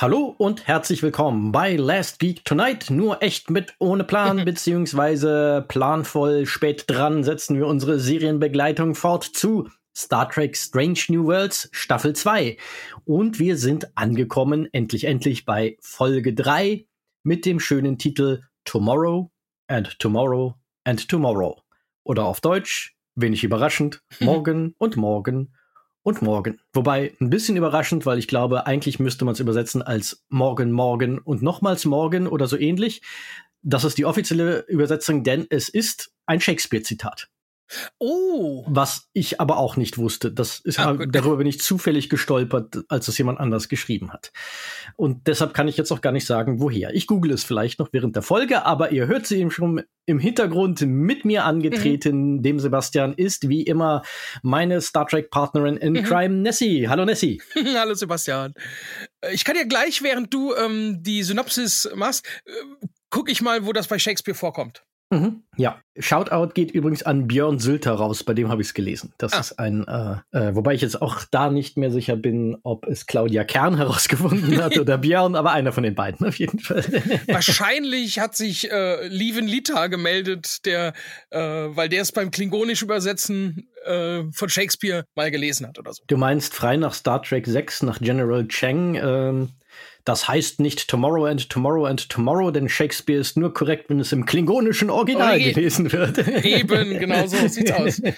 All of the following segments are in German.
Hallo und herzlich willkommen bei Last Geek Tonight. Nur echt mit ohne Plan, beziehungsweise planvoll spät dran setzen wir unsere Serienbegleitung fort zu Star Trek Strange New Worlds Staffel 2. Und wir sind angekommen, endlich, endlich bei Folge 3 mit dem schönen Titel Tomorrow and Tomorrow and Tomorrow. Oder auf Deutsch, wenig überraschend, morgen und morgen und morgen. Wobei ein bisschen überraschend, weil ich glaube, eigentlich müsste man es übersetzen als morgen, morgen und nochmals morgen oder so ähnlich. Das ist die offizielle Übersetzung, denn es ist ein Shakespeare-Zitat. Oh. Was ich aber auch nicht wusste. Das ist, ah, darüber bin ich zufällig gestolpert, als es jemand anders geschrieben hat. Und deshalb kann ich jetzt auch gar nicht sagen, woher. Ich google es vielleicht noch während der Folge, aber ihr hört sie eben schon im Hintergrund mit mir angetreten. Mhm. Dem Sebastian ist wie immer meine Star Trek Partnerin in mhm. Crime, Nessie. Hallo Nessie. Hallo Sebastian. Äh, ich kann dir gleich, während du ähm, die Synopsis machst, äh, guck ich mal, wo das bei Shakespeare vorkommt. Mhm. Ja, Shoutout geht übrigens an Björn Sülter raus, bei dem habe ich es gelesen. Das ah. ist ein, äh, äh, wobei ich jetzt auch da nicht mehr sicher bin, ob es Claudia Kern herausgefunden hat oder Björn, aber einer von den beiden auf jeden Fall. Wahrscheinlich hat sich äh, Lieven Lita gemeldet, der, äh, weil der es beim klingonisch Übersetzen äh, von Shakespeare mal gelesen hat oder so. Du meinst frei nach Star Trek 6, nach General Cheng, ähm, das heißt nicht Tomorrow and Tomorrow and Tomorrow, denn Shakespeare ist nur korrekt, wenn es im klingonischen Original oh, gelesen wird. Eben, genau so sieht's aus.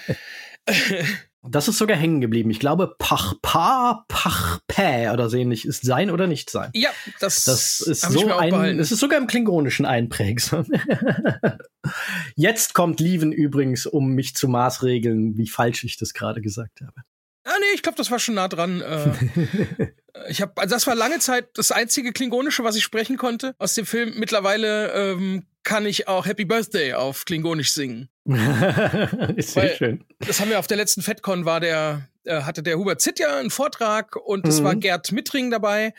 Das ist sogar hängen geblieben. Ich glaube, Pach Pa, Pach Pä oder so ähnlich ist sein oder nicht sein. Ja, das, das ist so ein, es ist sogar im Klingonischen einprägsam. Jetzt kommt Lieven übrigens, um mich zu maßregeln, wie falsch ich das gerade gesagt habe. Ah, nee, ich glaube, das war schon nah dran. Äh, ich habe, also das war lange Zeit das einzige Klingonische, was ich sprechen konnte aus dem Film. Mittlerweile ähm, kann ich auch Happy Birthday auf Klingonisch singen. ist sehr Weil, schön. Das haben wir auf der letzten FedCon war der, äh, hatte der Hubert Zitt ja einen Vortrag und es mhm. war Gerd Mittring dabei,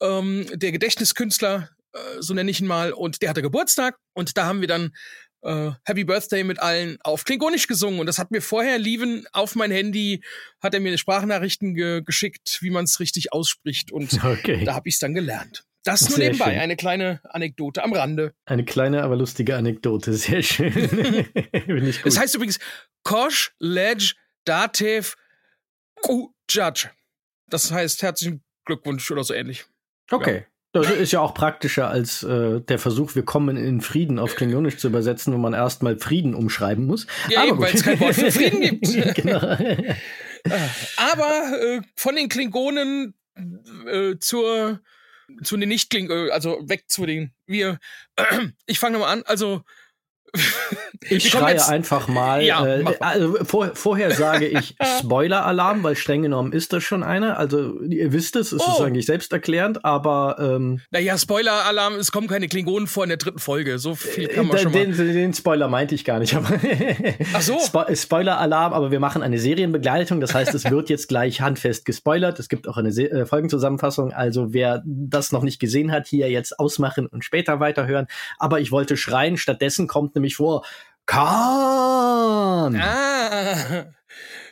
ähm, der Gedächtniskünstler, äh, so nenne ich ihn mal, und der hatte Geburtstag und da haben wir dann äh, Happy Birthday mit allen auf Klingonisch gesungen. Und das hat mir vorher Lieven auf mein Handy, hat er mir Sprachnachrichten ge geschickt, wie man es richtig ausspricht. Und okay. da habe ich es dann gelernt. Das nur sehr nebenbei, schön. eine kleine Anekdote am Rande. Eine kleine, aber lustige Anekdote, sehr schön. gut. Das heißt übrigens Kosh, Ledge, Datev, Judge. Das heißt herzlichen Glückwunsch oder so ähnlich. Okay. Ja. Das ist ja auch praktischer als äh, der Versuch, wir kommen in Frieden auf Klingonisch zu übersetzen, wo man erstmal Frieden umschreiben muss. Ja, weil es kein Wort für Frieden gibt. genau. Aber äh, von den Klingonen äh, zur zu den nicht klingonen also weg zu den wir. ich fange mal an. Also ich schreie jetzt, einfach mal. Ja, äh, also vor, vorher sage ich Spoiler-Alarm, weil streng genommen ist das schon einer. Also ihr wisst es, es oh. ist eigentlich selbsterklärend, aber ähm, Naja, Spoiler-Alarm, es kommen keine Klingonen vor in der dritten Folge. So viel kann man äh, schon den, mal. Den Spoiler meinte ich gar nicht. Aber Ach so. Spo Spoiler-Alarm, aber wir machen eine Serienbegleitung. Das heißt, es wird jetzt gleich handfest gespoilert. Es gibt auch eine Se äh, Folgenzusammenfassung. Also wer das noch nicht gesehen hat, hier jetzt ausmachen und später weiterhören. Aber ich wollte schreien. Stattdessen kommt nämlich vor, Khan! Ah.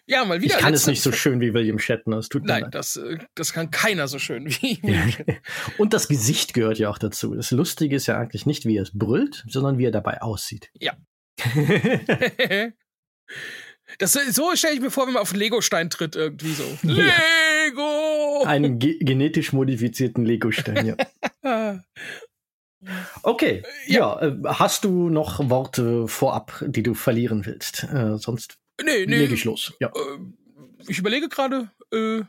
Ja, mal wieder. Ich kann es nicht so schön wie William Shatner. Es tut Nein, das, äh, das kann keiner so schön wie Und das Gesicht gehört ja auch dazu. Das Lustige ist ja eigentlich nicht, wie er es brüllt, sondern wie er dabei aussieht. Ja. das, so stelle ich mir vor, wenn man auf einen Lego-Stein tritt, irgendwie so. Lego! Einen ge genetisch modifizierten Lego-Stein, ja. Okay, äh, ja. ja. Äh, hast du noch Worte vorab, die du verlieren willst? Äh, sonst nee, nee, lege ich los. Ja. Äh, ich überlege gerade, äh,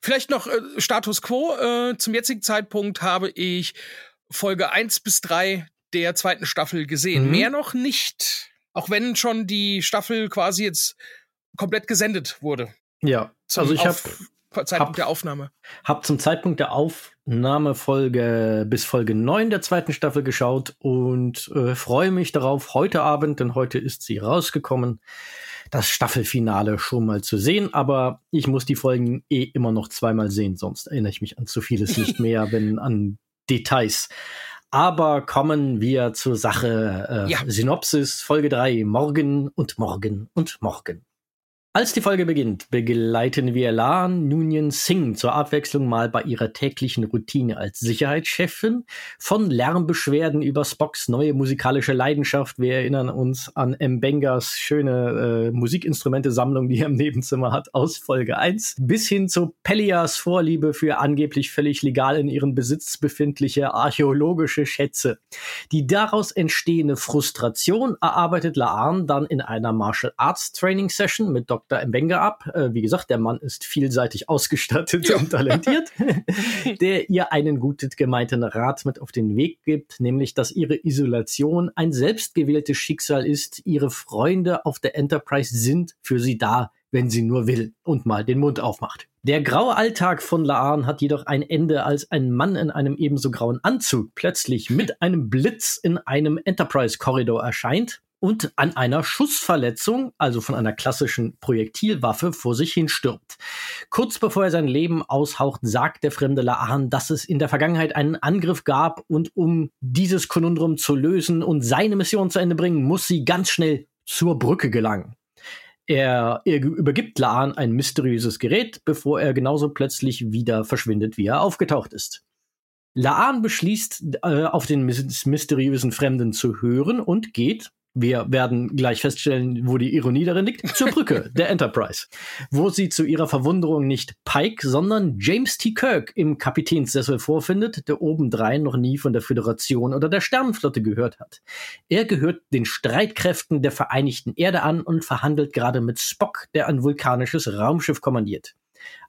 vielleicht noch äh, Status Quo. zum jetzigen Zeitpunkt habe ich Folge 1 bis 3 der zweiten Staffel gesehen. Mhm. Mehr noch nicht. Auch wenn schon die Staffel quasi jetzt komplett gesendet wurde. Ja, also ich habe Zeitpunkt hab, der Aufnahme. Hab zum Zeitpunkt der Aufnahme Folge bis Folge 9 der zweiten Staffel geschaut und äh, freue mich darauf, heute Abend, denn heute ist sie rausgekommen, das Staffelfinale schon mal zu sehen. Aber ich muss die Folgen eh immer noch zweimal sehen, sonst erinnere ich mich an zu vieles nicht mehr, wenn an Details. Aber kommen wir zur Sache. Äh, ja. Synopsis, Folge 3, morgen und morgen und morgen. Als die Folge beginnt, begleiten wir Lan Nunyan Singh zur Abwechslung mal bei ihrer täglichen Routine als Sicherheitschefin. Von Lärmbeschwerden über Spocks neue musikalische Leidenschaft. Wir erinnern uns an Mbengas schöne äh, Musikinstrumente-Sammlung, die er im Nebenzimmer hat, aus Folge 1. Bis hin zu Pellias Vorliebe für angeblich völlig legal in ihrem Besitz befindliche archäologische Schätze. Die daraus entstehende Frustration erarbeitet Laan dann in einer Martial Arts Training Session mit Dr. Dr. Mbenga ab. Äh, wie gesagt, der Mann ist vielseitig ausgestattet ja. und talentiert, der ihr einen gut gemeinten Rat mit auf den Weg gibt, nämlich, dass ihre Isolation ein selbstgewähltes Schicksal ist. Ihre Freunde auf der Enterprise sind für sie da, wenn sie nur will und mal den Mund aufmacht. Der graue Alltag von Laan hat jedoch ein Ende, als ein Mann in einem ebenso grauen Anzug plötzlich mit einem Blitz in einem Enterprise-Korridor erscheint und an einer Schussverletzung, also von einer klassischen Projektilwaffe, vor sich hin stirbt. Kurz bevor er sein Leben aushaucht, sagt der fremde Laan, dass es in der Vergangenheit einen Angriff gab und um dieses Konundrum zu lösen und seine Mission zu Ende bringen, muss sie ganz schnell zur Brücke gelangen. Er, er übergibt Laan ein mysteriöses Gerät, bevor er genauso plötzlich wieder verschwindet, wie er aufgetaucht ist. Laan beschließt, äh, auf den mysteriösen Fremden zu hören und geht, wir werden gleich feststellen, wo die Ironie darin liegt, zur Brücke der Enterprise, wo sie zu ihrer Verwunderung nicht Pike, sondern James T. Kirk im Kapitänssessel vorfindet, der obendrein noch nie von der Föderation oder der Sternenflotte gehört hat. Er gehört den Streitkräften der Vereinigten Erde an und verhandelt gerade mit Spock, der ein vulkanisches Raumschiff kommandiert.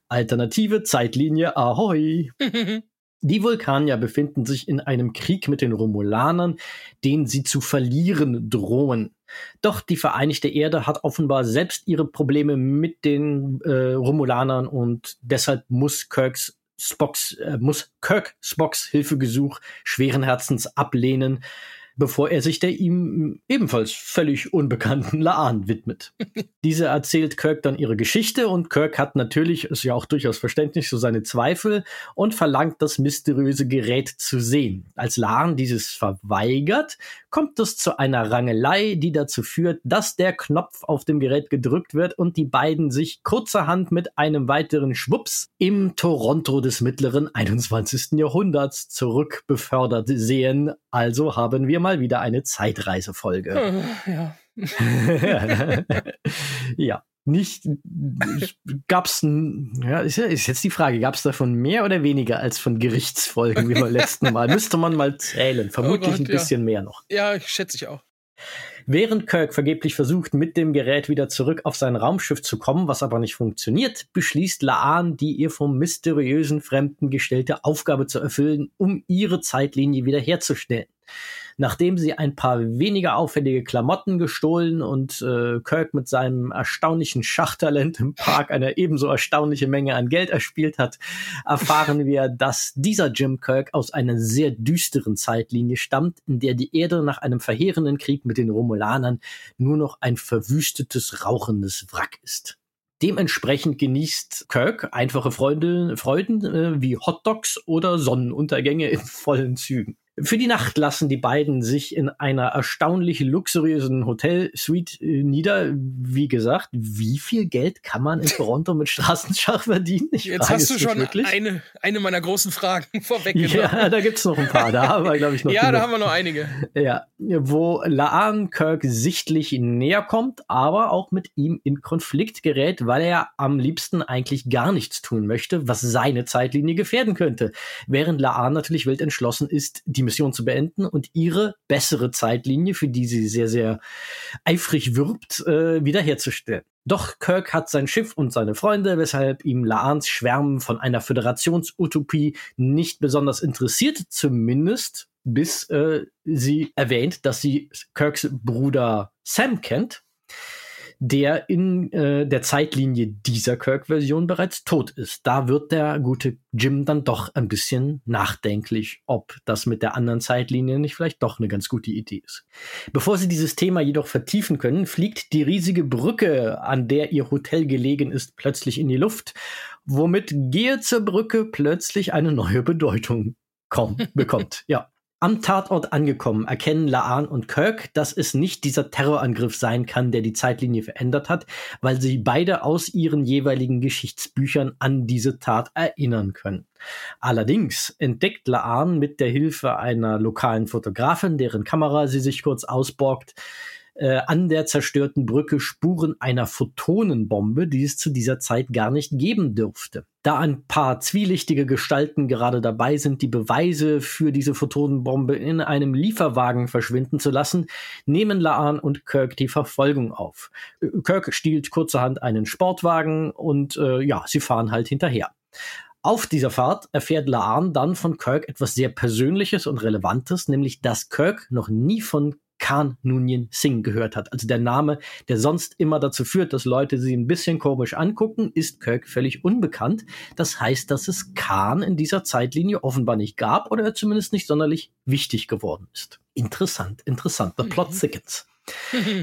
Alternative Zeitlinie Ahoi! Die Vulkanier befinden sich in einem Krieg mit den Romulanern, den sie zu verlieren drohen. Doch die Vereinigte Erde hat offenbar selbst ihre Probleme mit den äh, Romulanern und deshalb muss Kirks Spocks, äh, muss Kirk Spocks Hilfegesuch schweren Herzens ablehnen bevor er sich der ihm ebenfalls völlig unbekannten Laan widmet. Diese erzählt Kirk dann ihre Geschichte und Kirk hat natürlich, ist ja auch durchaus verständlich, so seine Zweifel und verlangt das mysteriöse Gerät zu sehen. Als Laan dieses verweigert, kommt es zu einer Rangelei, die dazu führt, dass der Knopf auf dem Gerät gedrückt wird und die beiden sich kurzerhand mit einem weiteren Schwups im Toronto des mittleren 21. Jahrhunderts zurückbefördert sehen. Also haben wir mal wieder eine Zeitreisefolge. Ja. ja. Nicht gab's ja, ist, ist jetzt die Frage, gab's davon mehr oder weniger als von Gerichtsfolgen wie beim letzten Mal? Müsste man mal zählen. Vermutlich oh Gott, ein bisschen ja. mehr noch. Ja, schätze ich auch. Während Kirk vergeblich versucht, mit dem Gerät wieder zurück auf sein Raumschiff zu kommen, was aber nicht funktioniert, beschließt Laan, die ihr vom mysteriösen Fremden gestellte Aufgabe zu erfüllen, um ihre Zeitlinie wiederherzustellen nachdem sie ein paar weniger auffällige Klamotten gestohlen und äh, Kirk mit seinem erstaunlichen Schachtalent im Park eine ebenso erstaunliche Menge an Geld erspielt hat, erfahren wir, dass dieser Jim Kirk aus einer sehr düsteren Zeitlinie stammt, in der die Erde nach einem verheerenden Krieg mit den Romulanern nur noch ein verwüstetes, rauchendes Wrack ist. Dementsprechend genießt Kirk einfache Freunde, Freuden äh, wie Hotdogs oder Sonnenuntergänge in vollen Zügen. Für die Nacht lassen die beiden sich in einer erstaunlich luxuriösen Hotelsuite äh, nieder. Wie gesagt, wie viel Geld kann man in Toronto mit Straßenschach verdienen? Ich Jetzt hast du schon eine, eine meiner großen Fragen vorweggenommen. Ja, da gibt's noch ein paar. Da haben wir, glaube ich, noch. ja, genug. da haben wir noch einige. Ja, wo Laan Kirk sichtlich näher kommt, aber auch mit ihm in Konflikt gerät, weil er am liebsten eigentlich gar nichts tun möchte, was seine Zeitlinie gefährden könnte. Während Laan natürlich wild entschlossen ist, die die Mission zu beenden und ihre bessere Zeitlinie, für die sie sehr, sehr eifrig wirbt, äh, wiederherzustellen. Doch Kirk hat sein Schiff und seine Freunde, weshalb ihm Laans Schwärmen von einer Föderationsutopie nicht besonders interessiert, zumindest bis äh, sie erwähnt, dass sie Kirks Bruder Sam kennt der in äh, der Zeitlinie dieser Kirk-Version bereits tot ist. Da wird der gute Jim dann doch ein bisschen nachdenklich, ob das mit der anderen Zeitlinie nicht vielleicht doch eine ganz gute Idee ist. Bevor sie dieses Thema jedoch vertiefen können, fliegt die riesige Brücke, an der ihr Hotel gelegen ist, plötzlich in die Luft, womit Gehe zur Brücke plötzlich eine neue Bedeutung kommt, bekommt. Ja. Am Tatort angekommen erkennen Laan und Kirk, dass es nicht dieser Terrorangriff sein kann, der die Zeitlinie verändert hat, weil sie beide aus ihren jeweiligen Geschichtsbüchern an diese Tat erinnern können. Allerdings entdeckt Laan mit der Hilfe einer lokalen Fotografin, deren Kamera sie sich kurz ausborgt, äh, an der zerstörten Brücke Spuren einer Photonenbombe, die es zu dieser Zeit gar nicht geben dürfte. Da ein paar zwielichtige Gestalten gerade dabei sind, die Beweise für diese Photonenbombe in einem Lieferwagen verschwinden zu lassen, nehmen Laan und Kirk die Verfolgung auf. Kirk stiehlt kurzerhand einen Sportwagen und äh, ja, sie fahren halt hinterher. Auf dieser Fahrt erfährt Laan dann von Kirk etwas sehr Persönliches und Relevantes, nämlich dass Kirk noch nie von Khan Noonien Singh gehört hat. Also der Name, der sonst immer dazu führt, dass Leute sie ein bisschen komisch angucken, ist Kirk völlig unbekannt. Das heißt, dass es Khan in dieser Zeitlinie offenbar nicht gab oder er zumindest nicht sonderlich wichtig geworden ist. Interessant, interessant. The plot mhm. thickens.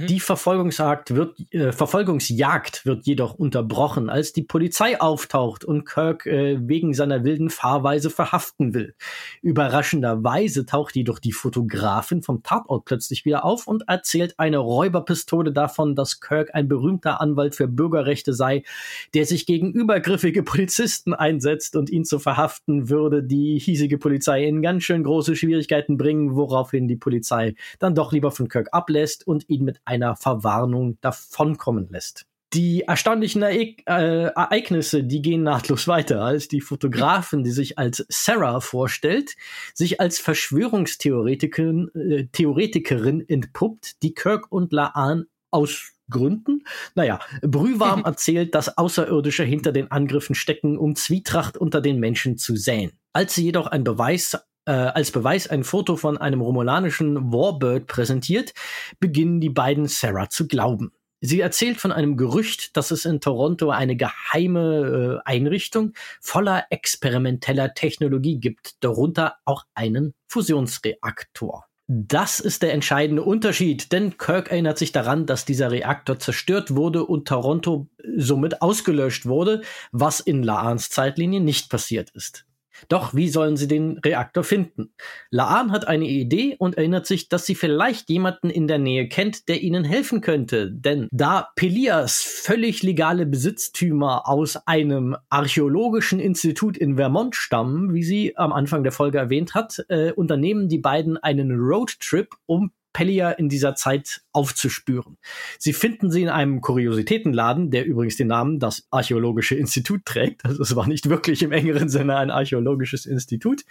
Die Verfolgungsjagd wird, äh, Verfolgungsjagd wird jedoch unterbrochen, als die Polizei auftaucht und Kirk äh, wegen seiner wilden Fahrweise verhaften will. Überraschenderweise taucht jedoch die Fotografin vom Tatort plötzlich wieder auf und erzählt eine Räuberpistole davon, dass Kirk ein berühmter Anwalt für Bürgerrechte sei, der sich gegen übergriffige Polizisten einsetzt und ihn zu verhaften würde die hiesige Polizei in ganz schön große Schwierigkeiten bringen, woraufhin die Polizei dann doch lieber von Kirk ablässt und ihn mit einer Verwarnung davonkommen lässt. Die erstaunlichen Ereig äh, Ereignisse, die gehen nahtlos weiter, als die Fotografin, die sich als Sarah vorstellt, sich als Verschwörungstheoretikerin äh, Theoretikerin entpuppt, die Kirk und Laan aus Gründen, naja, brühwarm erzählt, dass Außerirdische hinter den Angriffen stecken, um Zwietracht unter den Menschen zu säen. Als sie jedoch ein Beweis äh, als Beweis ein Foto von einem romulanischen Warbird präsentiert, beginnen die beiden Sarah zu glauben. Sie erzählt von einem Gerücht, dass es in Toronto eine geheime äh, Einrichtung voller experimenteller Technologie gibt, darunter auch einen Fusionsreaktor. Das ist der entscheidende Unterschied, denn Kirk erinnert sich daran, dass dieser Reaktor zerstört wurde und Toronto somit ausgelöscht wurde, was in Laans Zeitlinie nicht passiert ist. Doch wie sollen sie den Reaktor finden? Laan hat eine Idee und erinnert sich, dass sie vielleicht jemanden in der Nähe kennt, der ihnen helfen könnte. Denn da Pelias völlig legale Besitztümer aus einem archäologischen Institut in Vermont stammen, wie sie am Anfang der Folge erwähnt hat, äh, unternehmen die beiden einen Roadtrip, um Pellier in dieser Zeit aufzuspüren. Sie finden sie in einem Kuriositätenladen, der übrigens den Namen das Archäologische Institut trägt. Also es war nicht wirklich im engeren Sinne ein archäologisches Institut.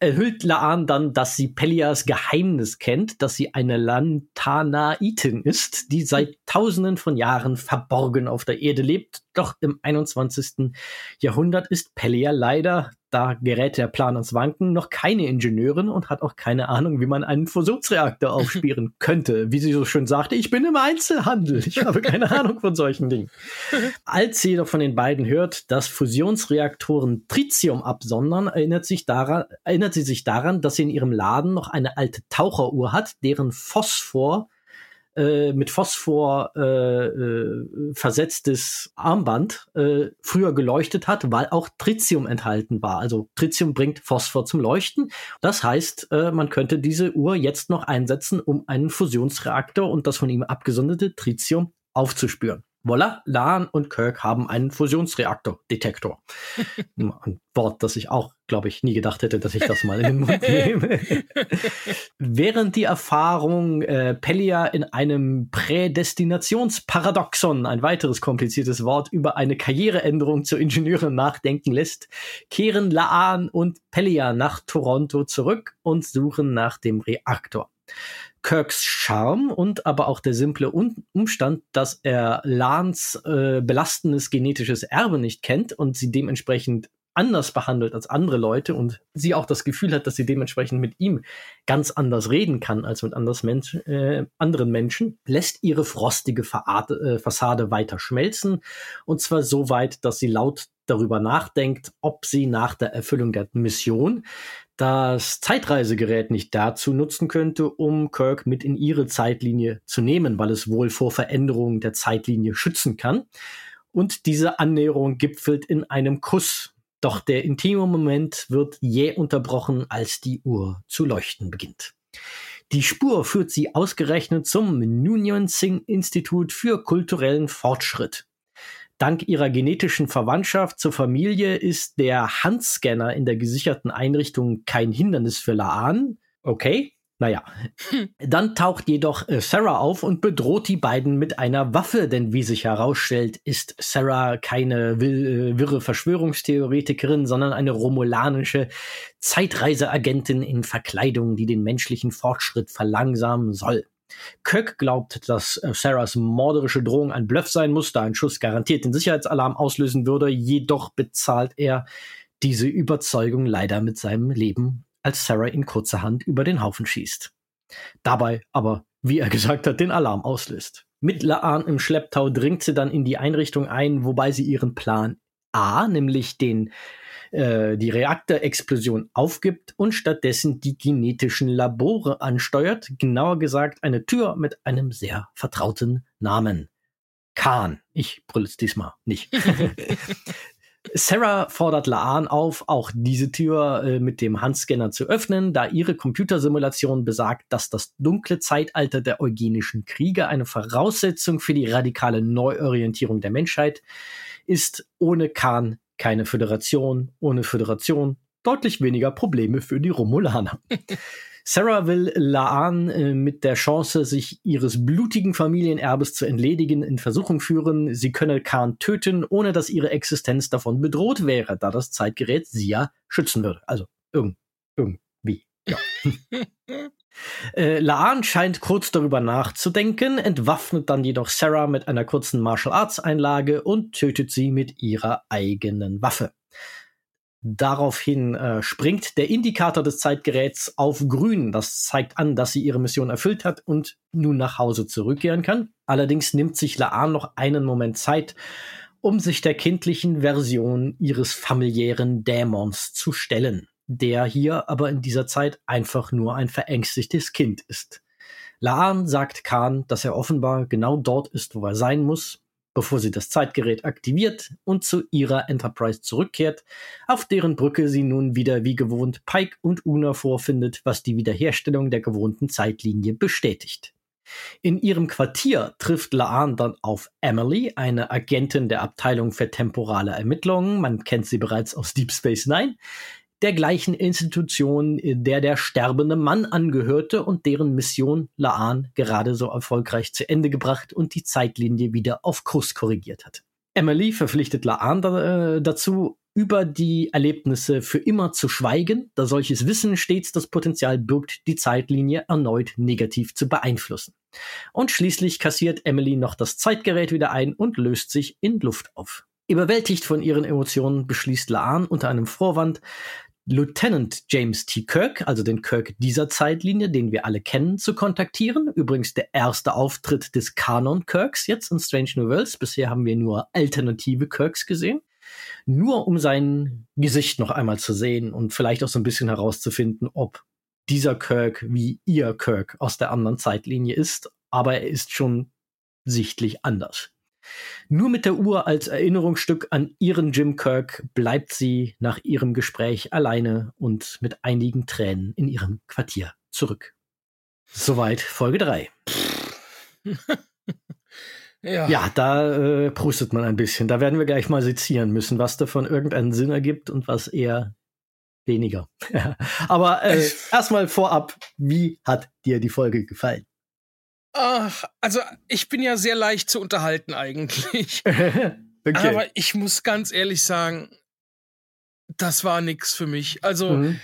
Erhüllt Laan dann, dass sie Pellias Geheimnis kennt, dass sie eine Lantanaitin ist, die seit tausenden von Jahren verborgen auf der Erde lebt. Doch im 21. Jahrhundert ist Pellia leider da gerät der Plan ans Wanken, noch keine Ingenieurin und hat auch keine Ahnung, wie man einen Fusionsreaktor aufspielen könnte. Wie sie so schön sagte, ich bin im Einzelhandel. Ich habe keine Ahnung von solchen Dingen. Als sie jedoch von den beiden hört, dass Fusionsreaktoren Tritium absondern, erinnert, sich daran, erinnert sie sich daran, dass sie in ihrem Laden noch eine alte Taucheruhr hat, deren Phosphor äh, mit Phosphor äh, äh, versetztes Armband äh, früher geleuchtet hat, weil auch Tritium enthalten war. Also Tritium bringt Phosphor zum Leuchten. Das heißt, äh, man könnte diese Uhr jetzt noch einsetzen, um einen Fusionsreaktor und das von ihm abgesonderte Tritium aufzuspüren. Voila, Lan und Kirk haben einen Fusionsreaktor-Detektor. Ein Wort, das ich auch, glaube ich, nie gedacht hätte, dass ich das mal in den Mund nehme. Während die Erfahrung äh, Pellia in einem Prädestinationsparadoxon, ein weiteres kompliziertes Wort, über eine Karriereänderung zur Ingenieurin nachdenken lässt, kehren Laan und Pellia nach Toronto zurück und suchen nach dem Reaktor. Kirks Charme und aber auch der simple Umstand, dass er Lans äh, belastendes genetisches Erbe nicht kennt und sie dementsprechend anders behandelt als andere Leute und sie auch das Gefühl hat, dass sie dementsprechend mit ihm ganz anders reden kann als mit anders Mensch, äh, anderen Menschen, lässt ihre frostige äh, Fassade weiter schmelzen und zwar so weit, dass sie laut darüber nachdenkt, ob sie nach der Erfüllung der Mission das Zeitreisegerät nicht dazu nutzen könnte, um Kirk mit in ihre Zeitlinie zu nehmen, weil es wohl vor Veränderungen der Zeitlinie schützen kann. Und diese Annäherung gipfelt in einem Kuss. Doch der intime Moment wird jäh unterbrochen, als die Uhr zu leuchten beginnt. Die Spur führt sie ausgerechnet zum Nunyon Singh Institut für kulturellen Fortschritt. Dank ihrer genetischen Verwandtschaft zur Familie ist der Handscanner in der gesicherten Einrichtung kein Hindernis für Laan. Okay, naja. Hm. Dann taucht jedoch äh, Sarah auf und bedroht die beiden mit einer Waffe, denn wie sich herausstellt, ist Sarah keine äh, wirre Verschwörungstheoretikerin, sondern eine romulanische Zeitreiseagentin in Verkleidung, die den menschlichen Fortschritt verlangsamen soll. Kirk glaubt, dass äh, Sarahs morderische Drohung ein Bluff sein muss, da ein Schuss garantiert den Sicherheitsalarm auslösen würde, jedoch bezahlt er diese Überzeugung leider mit seinem Leben als Sarah ihn kurzerhand über den Haufen schießt. Dabei aber, wie er gesagt hat, den Alarm auslöst. Mit Laan im Schlepptau dringt sie dann in die Einrichtung ein, wobei sie ihren Plan A, nämlich den äh, die Reaktorexplosion aufgibt und stattdessen die genetischen Labore ansteuert, genauer gesagt eine Tür mit einem sehr vertrauten Namen. Khan. Ich brülle es diesmal nicht. Sarah fordert Laan auf, auch diese Tür äh, mit dem Handscanner zu öffnen, da ihre Computersimulation besagt, dass das dunkle Zeitalter der eugenischen Kriege eine Voraussetzung für die radikale Neuorientierung der Menschheit ist. Ohne Khan keine Föderation, ohne Föderation deutlich weniger Probleme für die Romulaner. Sarah will Laan äh, mit der Chance, sich ihres blutigen Familienerbes zu entledigen, in Versuchung führen, sie könne Khan töten, ohne dass ihre Existenz davon bedroht wäre, da das Zeitgerät sie ja schützen würde. Also irgend, irgendwie. Ja. äh, Laan scheint kurz darüber nachzudenken, entwaffnet dann jedoch Sarah mit einer kurzen Martial Arts Einlage und tötet sie mit ihrer eigenen Waffe. Daraufhin äh, springt der Indikator des Zeitgeräts auf grün. Das zeigt an, dass sie ihre Mission erfüllt hat und nun nach Hause zurückkehren kann. Allerdings nimmt sich Laan noch einen Moment Zeit, um sich der kindlichen Version ihres familiären Dämons zu stellen, der hier aber in dieser Zeit einfach nur ein verängstigtes Kind ist. Laan sagt Khan, dass er offenbar genau dort ist, wo er sein muss, bevor sie das Zeitgerät aktiviert und zu ihrer Enterprise zurückkehrt, auf deren Brücke sie nun wieder wie gewohnt Pike und Una vorfindet, was die Wiederherstellung der gewohnten Zeitlinie bestätigt. In ihrem Quartier trifft Laan dann auf Emily, eine Agentin der Abteilung für temporale Ermittlungen, man kennt sie bereits aus Deep Space Nine, der gleichen Institution, der der sterbende Mann angehörte und deren Mission Laan gerade so erfolgreich zu Ende gebracht und die Zeitlinie wieder auf Kurs korrigiert hat. Emily verpflichtet Laan da, äh, dazu, über die Erlebnisse für immer zu schweigen, da solches Wissen stets das Potenzial birgt, die Zeitlinie erneut negativ zu beeinflussen. Und schließlich kassiert Emily noch das Zeitgerät wieder ein und löst sich in Luft auf. Überwältigt von ihren Emotionen beschließt Laan unter einem Vorwand, Lieutenant James T. Kirk, also den Kirk dieser Zeitlinie, den wir alle kennen, zu kontaktieren. Übrigens der erste Auftritt des Kanon Kirks jetzt in Strange New Worlds. Bisher haben wir nur alternative Kirks gesehen. Nur um sein Gesicht noch einmal zu sehen und vielleicht auch so ein bisschen herauszufinden, ob dieser Kirk wie ihr Kirk aus der anderen Zeitlinie ist. Aber er ist schon sichtlich anders. Nur mit der Uhr als Erinnerungsstück an ihren Jim Kirk bleibt sie nach ihrem Gespräch alleine und mit einigen Tränen in ihrem Quartier zurück. Soweit Folge 3. ja. ja, da äh, prustet man ein bisschen. Da werden wir gleich mal sezieren müssen, was davon irgendeinen Sinn ergibt und was eher weniger. Aber äh, erstmal vorab, wie hat dir die Folge gefallen? Ach, also ich bin ja sehr leicht zu unterhalten eigentlich. okay. Aber ich muss ganz ehrlich sagen, das war nix für mich. Also mhm.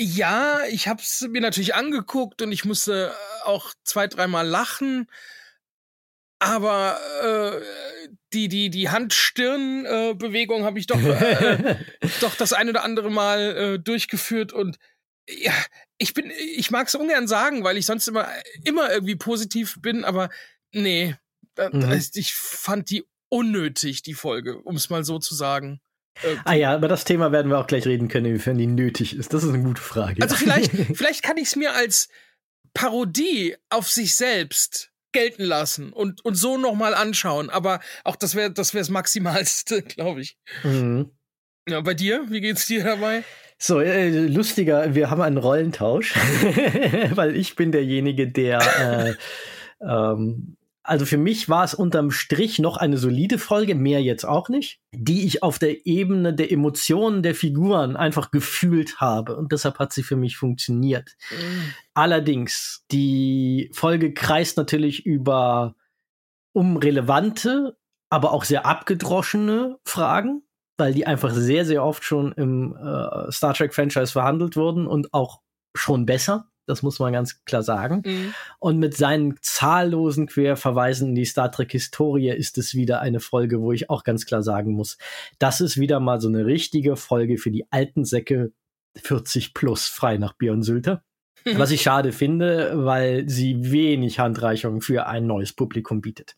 ja, ich hab's mir natürlich angeguckt und ich musste auch zwei, dreimal lachen. Aber äh, die die die Hand-Stirn-Bewegung habe ich doch äh, doch das ein oder andere Mal äh, durchgeführt und ja, ich bin, ich mag es ungern sagen, weil ich sonst immer, immer irgendwie positiv bin, aber nee, da, mhm. da ist, ich fand die unnötig, die Folge, um es mal so zu sagen. Äh, ah ja, über das Thema werden wir auch gleich reden können, inwiefern die nötig ist. Das ist eine gute Frage. Also vielleicht, vielleicht kann ich es mir als Parodie auf sich selbst gelten lassen und, und so nochmal anschauen. Aber auch das wäre das wäre das Maximalste, glaube ich. Mhm. Ja, bei dir? Wie geht's dir dabei? So, äh, lustiger, wir haben einen Rollentausch, weil ich bin derjenige, der äh, ähm, also für mich war es unterm Strich noch eine solide Folge, mehr jetzt auch nicht, die ich auf der Ebene der Emotionen der Figuren einfach gefühlt habe und deshalb hat sie für mich funktioniert. Mhm. Allerdings, die Folge kreist natürlich über um relevante, aber auch sehr abgedroschene Fragen, weil die einfach sehr, sehr oft schon im äh, Star Trek Franchise verhandelt wurden und auch schon besser. Das muss man ganz klar sagen. Mhm. Und mit seinen zahllosen Querverweisen in die Star Trek-Historie ist es wieder eine Folge, wo ich auch ganz klar sagen muss, das ist wieder mal so eine richtige Folge für die alten Säcke 40 plus frei nach Björn Sülter. Mhm. Was ich schade finde, weil sie wenig Handreichung für ein neues Publikum bietet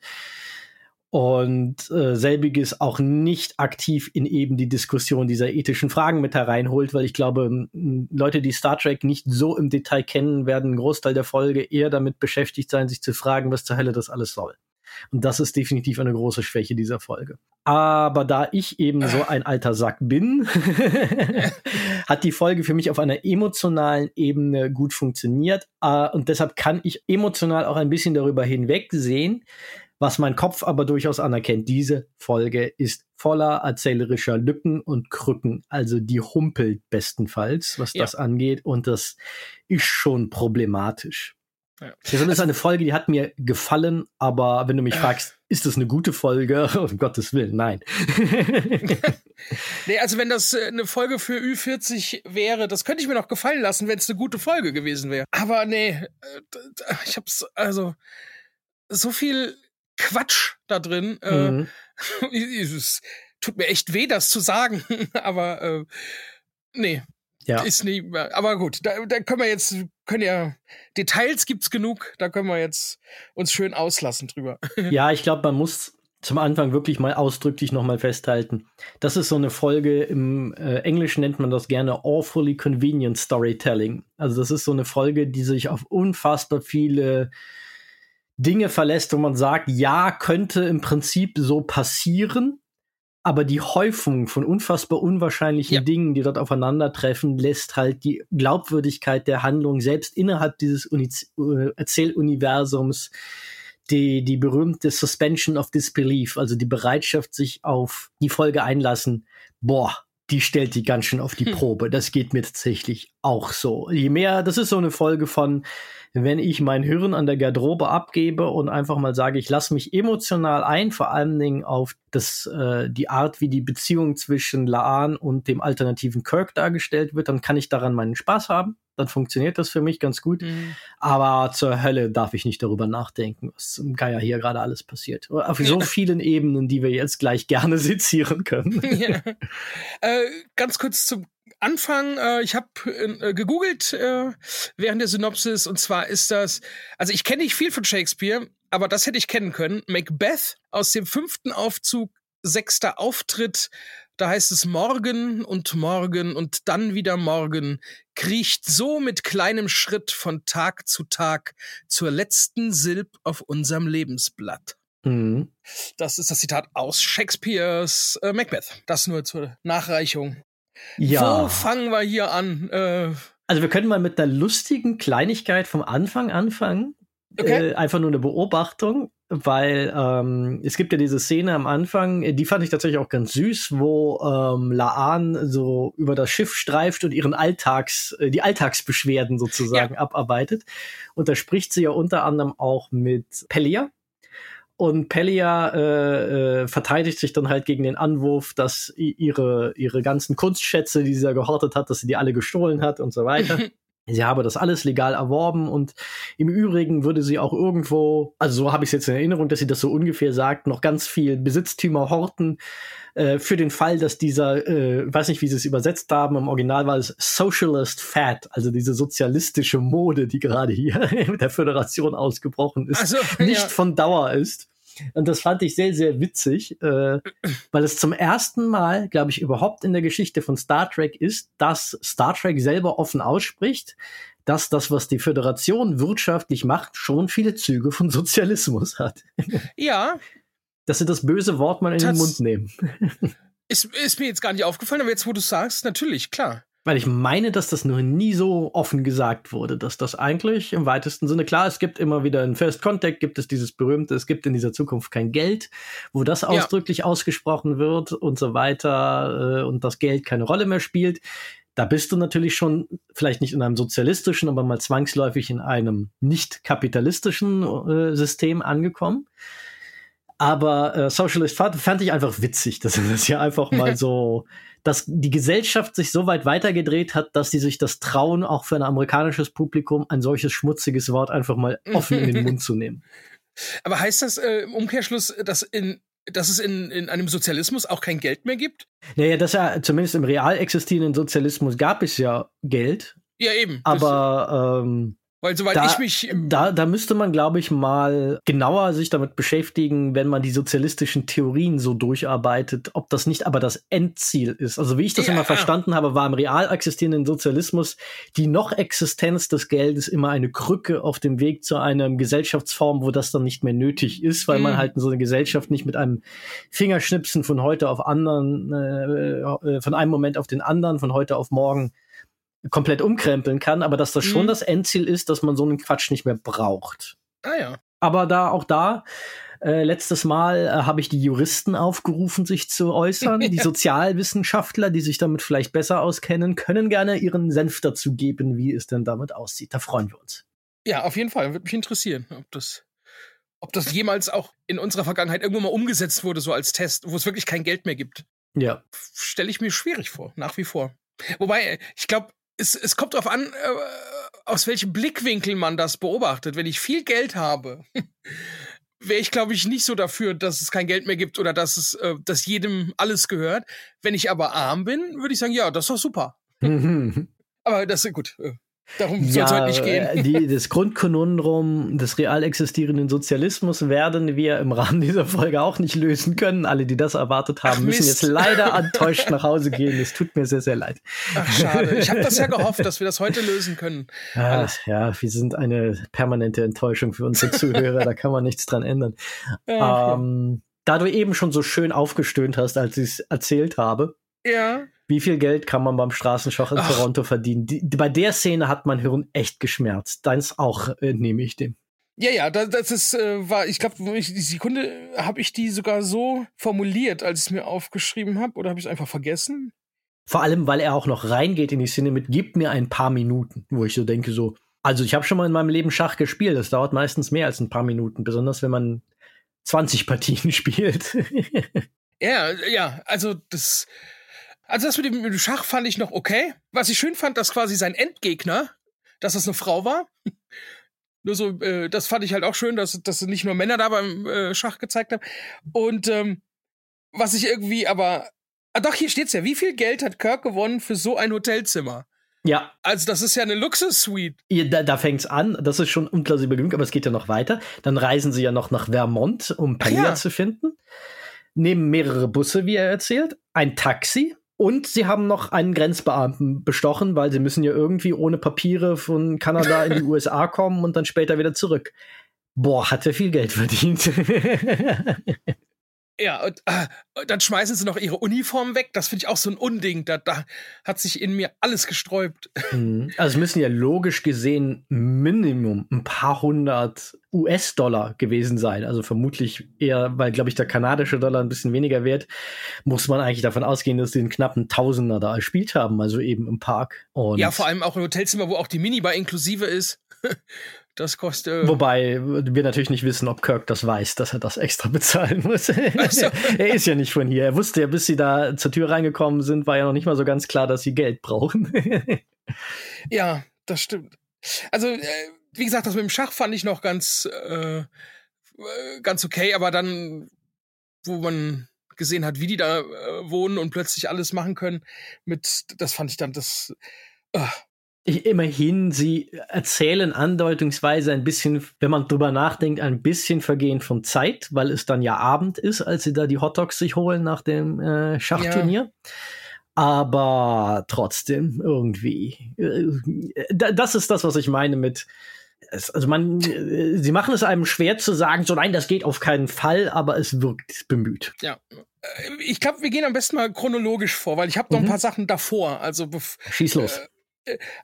und äh, selbiges auch nicht aktiv in eben die Diskussion dieser ethischen Fragen mit hereinholt, weil ich glaube, Leute, die Star Trek nicht so im Detail kennen, werden einen Großteil der Folge eher damit beschäftigt sein, sich zu fragen, was zur Hölle das alles soll. Und das ist definitiv eine große Schwäche dieser Folge. Aber da ich eben so ein alter Sack bin, hat die Folge für mich auf einer emotionalen Ebene gut funktioniert. Uh, und deshalb kann ich emotional auch ein bisschen darüber hinwegsehen, was mein Kopf aber durchaus anerkennt. Diese Folge ist voller erzählerischer Lücken und Krücken. Also die humpelt bestenfalls, was ja. das angeht. Und das ist schon problematisch. Ja. Das ist eine Folge, die hat mir gefallen, aber wenn du mich äh. fragst, ist das eine gute Folge? Um Gottes Willen, nein. nee, also wenn das äh, eine Folge für Ü40 wäre, das könnte ich mir noch gefallen lassen, wenn es eine gute Folge gewesen wäre. Aber nee, äh, ich hab's, also so viel Quatsch da drin. Äh, mhm. Äh, es tut mir echt weh, das zu sagen, aber äh, nee. Ja. Ist nie, aber gut, da, da können wir jetzt, können ja, Details gibt's genug, da können wir jetzt uns schön auslassen drüber. Ja, ich glaube, man muss zum Anfang wirklich mal ausdrücklich nochmal festhalten. Das ist so eine Folge, im äh, Englischen nennt man das gerne awfully convenient storytelling. Also das ist so eine Folge, die sich auf unfassbar viele Dinge verlässt, wo man sagt, ja, könnte im Prinzip so passieren, aber die Häufung von unfassbar unwahrscheinlichen ja. Dingen, die dort aufeinandertreffen, lässt halt die Glaubwürdigkeit der Handlung selbst innerhalb dieses Uni äh, Erzähluniversums die, die berühmte Suspension of Disbelief, also die Bereitschaft, sich auf die Folge einlassen, boah, die stellt die ganz schön auf die hm. Probe. Das geht mir tatsächlich auch so. Je mehr, das ist so eine Folge von, wenn ich mein Hirn an der Garderobe abgebe und einfach mal sage, ich lasse mich emotional ein, vor allen Dingen auf das, äh, die Art, wie die Beziehung zwischen Laan und dem alternativen Kirk dargestellt wird, dann kann ich daran meinen Spaß haben. Dann funktioniert das für mich ganz gut. Mhm. Aber zur Hölle darf ich nicht darüber nachdenken, was im Geier hier gerade alles passiert. Auf so vielen Ebenen, die wir jetzt gleich gerne sezieren können. Ja. Äh, ganz kurz zum Anfang, äh, ich habe äh, gegoogelt äh, während der Synopsis und zwar ist das, also ich kenne nicht viel von Shakespeare, aber das hätte ich kennen können. Macbeth aus dem fünften Aufzug, sechster Auftritt. Da heißt es morgen und morgen und dann wieder morgen, kriecht so mit kleinem Schritt von Tag zu Tag zur letzten Silb auf unserem Lebensblatt. Mhm. Das ist das Zitat aus Shakespeares äh, Macbeth. Das nur zur Nachreichung. Ja. Wo fangen wir hier an? Äh, also wir können mal mit einer lustigen Kleinigkeit vom Anfang anfangen. Okay. Äh, einfach nur eine Beobachtung, weil ähm, es gibt ja diese Szene am Anfang, die fand ich tatsächlich auch ganz süß, wo ähm, Laan so über das Schiff streift und ihren Alltags, äh, die Alltagsbeschwerden sozusagen ja. abarbeitet. Und da spricht sie ja unter anderem auch mit Pellia, und Pellia äh, äh, verteidigt sich dann halt gegen den Anwurf, dass ihre, ihre ganzen Kunstschätze, die sie da gehortet hat, dass sie die alle gestohlen hat und so weiter. sie habe das alles legal erworben und im Übrigen würde sie auch irgendwo, also so habe ich es jetzt in Erinnerung, dass sie das so ungefähr sagt, noch ganz viel Besitztümer horten äh, für den Fall, dass dieser, äh, weiß nicht, wie sie es übersetzt haben, im Original war es Socialist Fat, also diese sozialistische Mode, die gerade hier mit der Föderation ausgebrochen ist, also, nicht ja. von Dauer ist. Und das fand ich sehr, sehr witzig, äh, weil es zum ersten Mal, glaube ich, überhaupt in der Geschichte von Star Trek ist, dass Star Trek selber offen ausspricht, dass das, was die Föderation wirtschaftlich macht, schon viele Züge von Sozialismus hat. Ja, dass sie das böse Wort mal in Tats den Mund nehmen. Ist, ist mir jetzt gar nicht aufgefallen, aber jetzt, wo du sagst, natürlich, klar. Weil ich meine, dass das noch nie so offen gesagt wurde, dass das eigentlich im weitesten Sinne klar, es gibt immer wieder in First Contact, gibt es dieses berühmte, es gibt in dieser Zukunft kein Geld, wo das ja. ausdrücklich ausgesprochen wird und so weiter äh, und das Geld keine Rolle mehr spielt. Da bist du natürlich schon vielleicht nicht in einem sozialistischen, aber mal zwangsläufig in einem nicht kapitalistischen äh, System angekommen. Aber äh, Socialist fand, fand ich einfach witzig, dass das ja einfach mal so, dass die Gesellschaft sich so weit weitergedreht hat, dass sie sich das trauen, auch für ein amerikanisches Publikum ein solches schmutziges Wort einfach mal offen in den Mund zu nehmen. Aber heißt das äh, im Umkehrschluss, dass in dass es in, in einem Sozialismus auch kein Geld mehr gibt? Naja, das ja zumindest im real existierenden Sozialismus gab es ja Geld. Ja, eben. Aber ähm, weil soweit da, ich mich. Da, da müsste man, glaube ich, mal genauer sich damit beschäftigen, wenn man die sozialistischen Theorien so durcharbeitet, ob das nicht aber das Endziel ist. Also wie ich das ja, immer verstanden habe, war im real existierenden Sozialismus die noch Existenz des Geldes immer eine Krücke auf dem Weg zu einer Gesellschaftsform, wo das dann nicht mehr nötig ist, weil mhm. man halt so eine Gesellschaft nicht mit einem Fingerschnipsen von heute auf anderen, äh, äh von einem Moment auf den anderen, von heute auf morgen komplett umkrempeln kann, aber dass das mhm. schon das Endziel ist, dass man so einen Quatsch nicht mehr braucht. Ah ja. Aber da auch da äh, letztes Mal äh, habe ich die Juristen aufgerufen, sich zu äußern. Die Sozialwissenschaftler, die sich damit vielleicht besser auskennen, können gerne ihren Senf dazu geben, wie es denn damit aussieht. Da freuen wir uns. Ja, auf jeden Fall. Würde mich interessieren, ob das, ob das jemals auch in unserer Vergangenheit irgendwo mal umgesetzt wurde, so als Test, wo es wirklich kein Geld mehr gibt. Ja. Stelle ich mir schwierig vor, nach wie vor. Wobei, ich glaube, es, es kommt darauf an, äh, aus welchem Blickwinkel man das beobachtet. Wenn ich viel Geld habe, wäre ich, glaube ich, nicht so dafür, dass es kein Geld mehr gibt oder dass es, äh, dass jedem alles gehört. Wenn ich aber arm bin, würde ich sagen, ja, das ist doch super. aber das ist gut. Darum soll es ja, heute nicht gehen. Äh, die, das Grundkonundrum des real existierenden Sozialismus werden wir im Rahmen dieser Folge auch nicht lösen können. Alle, die das erwartet haben, Ach, müssen jetzt leider enttäuscht nach Hause gehen. Es tut mir sehr, sehr leid. Ach, schade. Ich habe das ja gehofft, dass wir das heute lösen können. Ah, ja, wir sind eine permanente Enttäuschung für unsere Zuhörer. da kann man nichts dran ändern. Ja, ähm, da du eben schon so schön aufgestöhnt hast, als ich es erzählt habe. Ja wie viel Geld kann man beim Straßenschach in Ach. Toronto verdienen? Die, bei der Szene hat mein Hirn echt geschmerzt. Deins auch, äh, nehme ich dem. Ja, ja, das, das ist, äh, war, ich glaube, die Sekunde habe ich die sogar so formuliert, als ich es mir aufgeschrieben habe, oder habe ich es einfach vergessen? Vor allem, weil er auch noch reingeht in die Szene mit, gib mir ein paar Minuten, wo ich so denke, so, also ich habe schon mal in meinem Leben Schach gespielt, das dauert meistens mehr als ein paar Minuten, besonders wenn man 20 Partien spielt. ja, ja, also das, also das mit dem, mit dem Schach fand ich noch okay. Was ich schön fand, dass quasi sein Endgegner, dass das eine Frau war. nur so, äh, das fand ich halt auch schön, dass, dass nicht nur Männer da beim äh, Schach gezeigt haben. Und ähm, was ich irgendwie aber. Ah, doch, hier steht's ja. Wie viel Geld hat Kirk gewonnen für so ein Hotelzimmer? Ja. Also, das ist ja eine Luxus-Suite. Ja, da, da fängt's an. Das ist schon unplausibel genug, aber es geht ja noch weiter. Dann reisen sie ja noch nach Vermont, um Pamela ja. zu finden. Nehmen mehrere Busse, wie er erzählt. Ein Taxi und sie haben noch einen Grenzbeamten bestochen, weil sie müssen ja irgendwie ohne Papiere von Kanada in die USA kommen und dann später wieder zurück. Boah, hat er viel Geld verdient. Ja, und äh, dann schmeißen sie noch ihre Uniform weg. Das finde ich auch so ein Unding. Da, da hat sich in mir alles gesträubt. Mhm. Also es müssen ja logisch gesehen Minimum ein paar hundert US-Dollar gewesen sein. Also vermutlich eher, weil, glaube ich, der kanadische Dollar ein bisschen weniger wert, muss man eigentlich davon ausgehen, dass sie einen knappen Tausender da erspielt haben, also eben im Park. Und ja, vor allem auch ein Hotelzimmer, wo auch die Minibar inklusive ist. Das kostet. Wobei wir natürlich nicht wissen, ob Kirk das weiß, dass er das extra bezahlen muss. So. er ist ja nicht von hier. Er wusste ja, bis sie da zur Tür reingekommen sind, war ja noch nicht mal so ganz klar, dass sie Geld brauchen. ja, das stimmt. Also, äh, wie gesagt, das mit dem Schach fand ich noch ganz, äh, ganz okay, aber dann, wo man gesehen hat, wie die da äh, wohnen und plötzlich alles machen können, mit, das fand ich dann das. Immerhin, sie erzählen andeutungsweise ein bisschen, wenn man drüber nachdenkt, ein bisschen Vergehen von Zeit, weil es dann ja Abend ist, als sie da die Hotdogs sich holen nach dem äh, Schachturnier. Ja. Aber trotzdem irgendwie. Äh, das ist das, was ich meine mit also man, äh, sie machen es einem schwer zu sagen, so nein, das geht auf keinen Fall, aber es wirkt bemüht. Ja. Äh, ich glaube, wir gehen am besten mal chronologisch vor, weil ich habe noch mhm. ein paar Sachen davor. Also schieß los. Äh,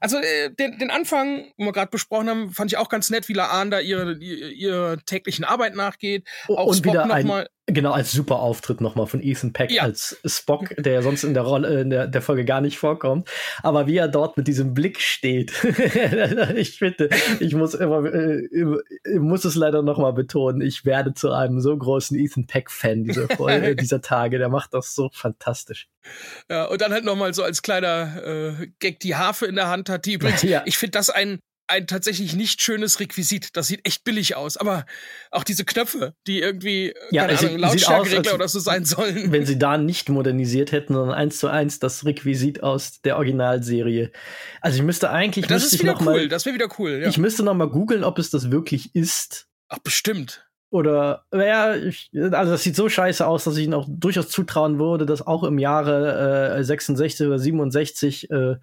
also äh, den, den Anfang, wo wir gerade besprochen haben, fand ich auch ganz nett, wie Laan da ihre, ihre, ihre täglichen Arbeit nachgeht. Auch und Spock wieder ein, genau als super Auftritt nochmal von Ethan Peck ja. als Spock, der ja sonst in der Rolle in der, der Folge gar nicht vorkommt. Aber wie er dort mit diesem Blick steht, ich finde, ich muss immer, äh, muss es leider nochmal betonen, ich werde zu einem so großen Ethan Peck Fan dieser Folge, dieser Tage. Der macht das so fantastisch. Ja, und dann halt nochmal so als kleiner äh, Gag die Harfe in der Hand hat, die übrigens, ja. ich finde das ein, ein tatsächlich nicht schönes Requisit. Das sieht echt billig aus. Aber auch diese Knöpfe, die irgendwie, äh, ja, keine Ahnung, Lautstärkeregler oder so sein sollen. Wenn sie da nicht modernisiert hätten, sondern eins zu eins das Requisit aus der Originalserie. Also ich müsste eigentlich. Das ist wieder cool. Mal, das wäre wieder cool. Ja. Ich müsste noch mal googeln, ob es das wirklich ist. Ach, bestimmt. Oder, ja, ich, also das sieht so scheiße aus, dass ich ihn auch durchaus zutrauen würde, dass auch im Jahre äh, 66 oder 67 äh,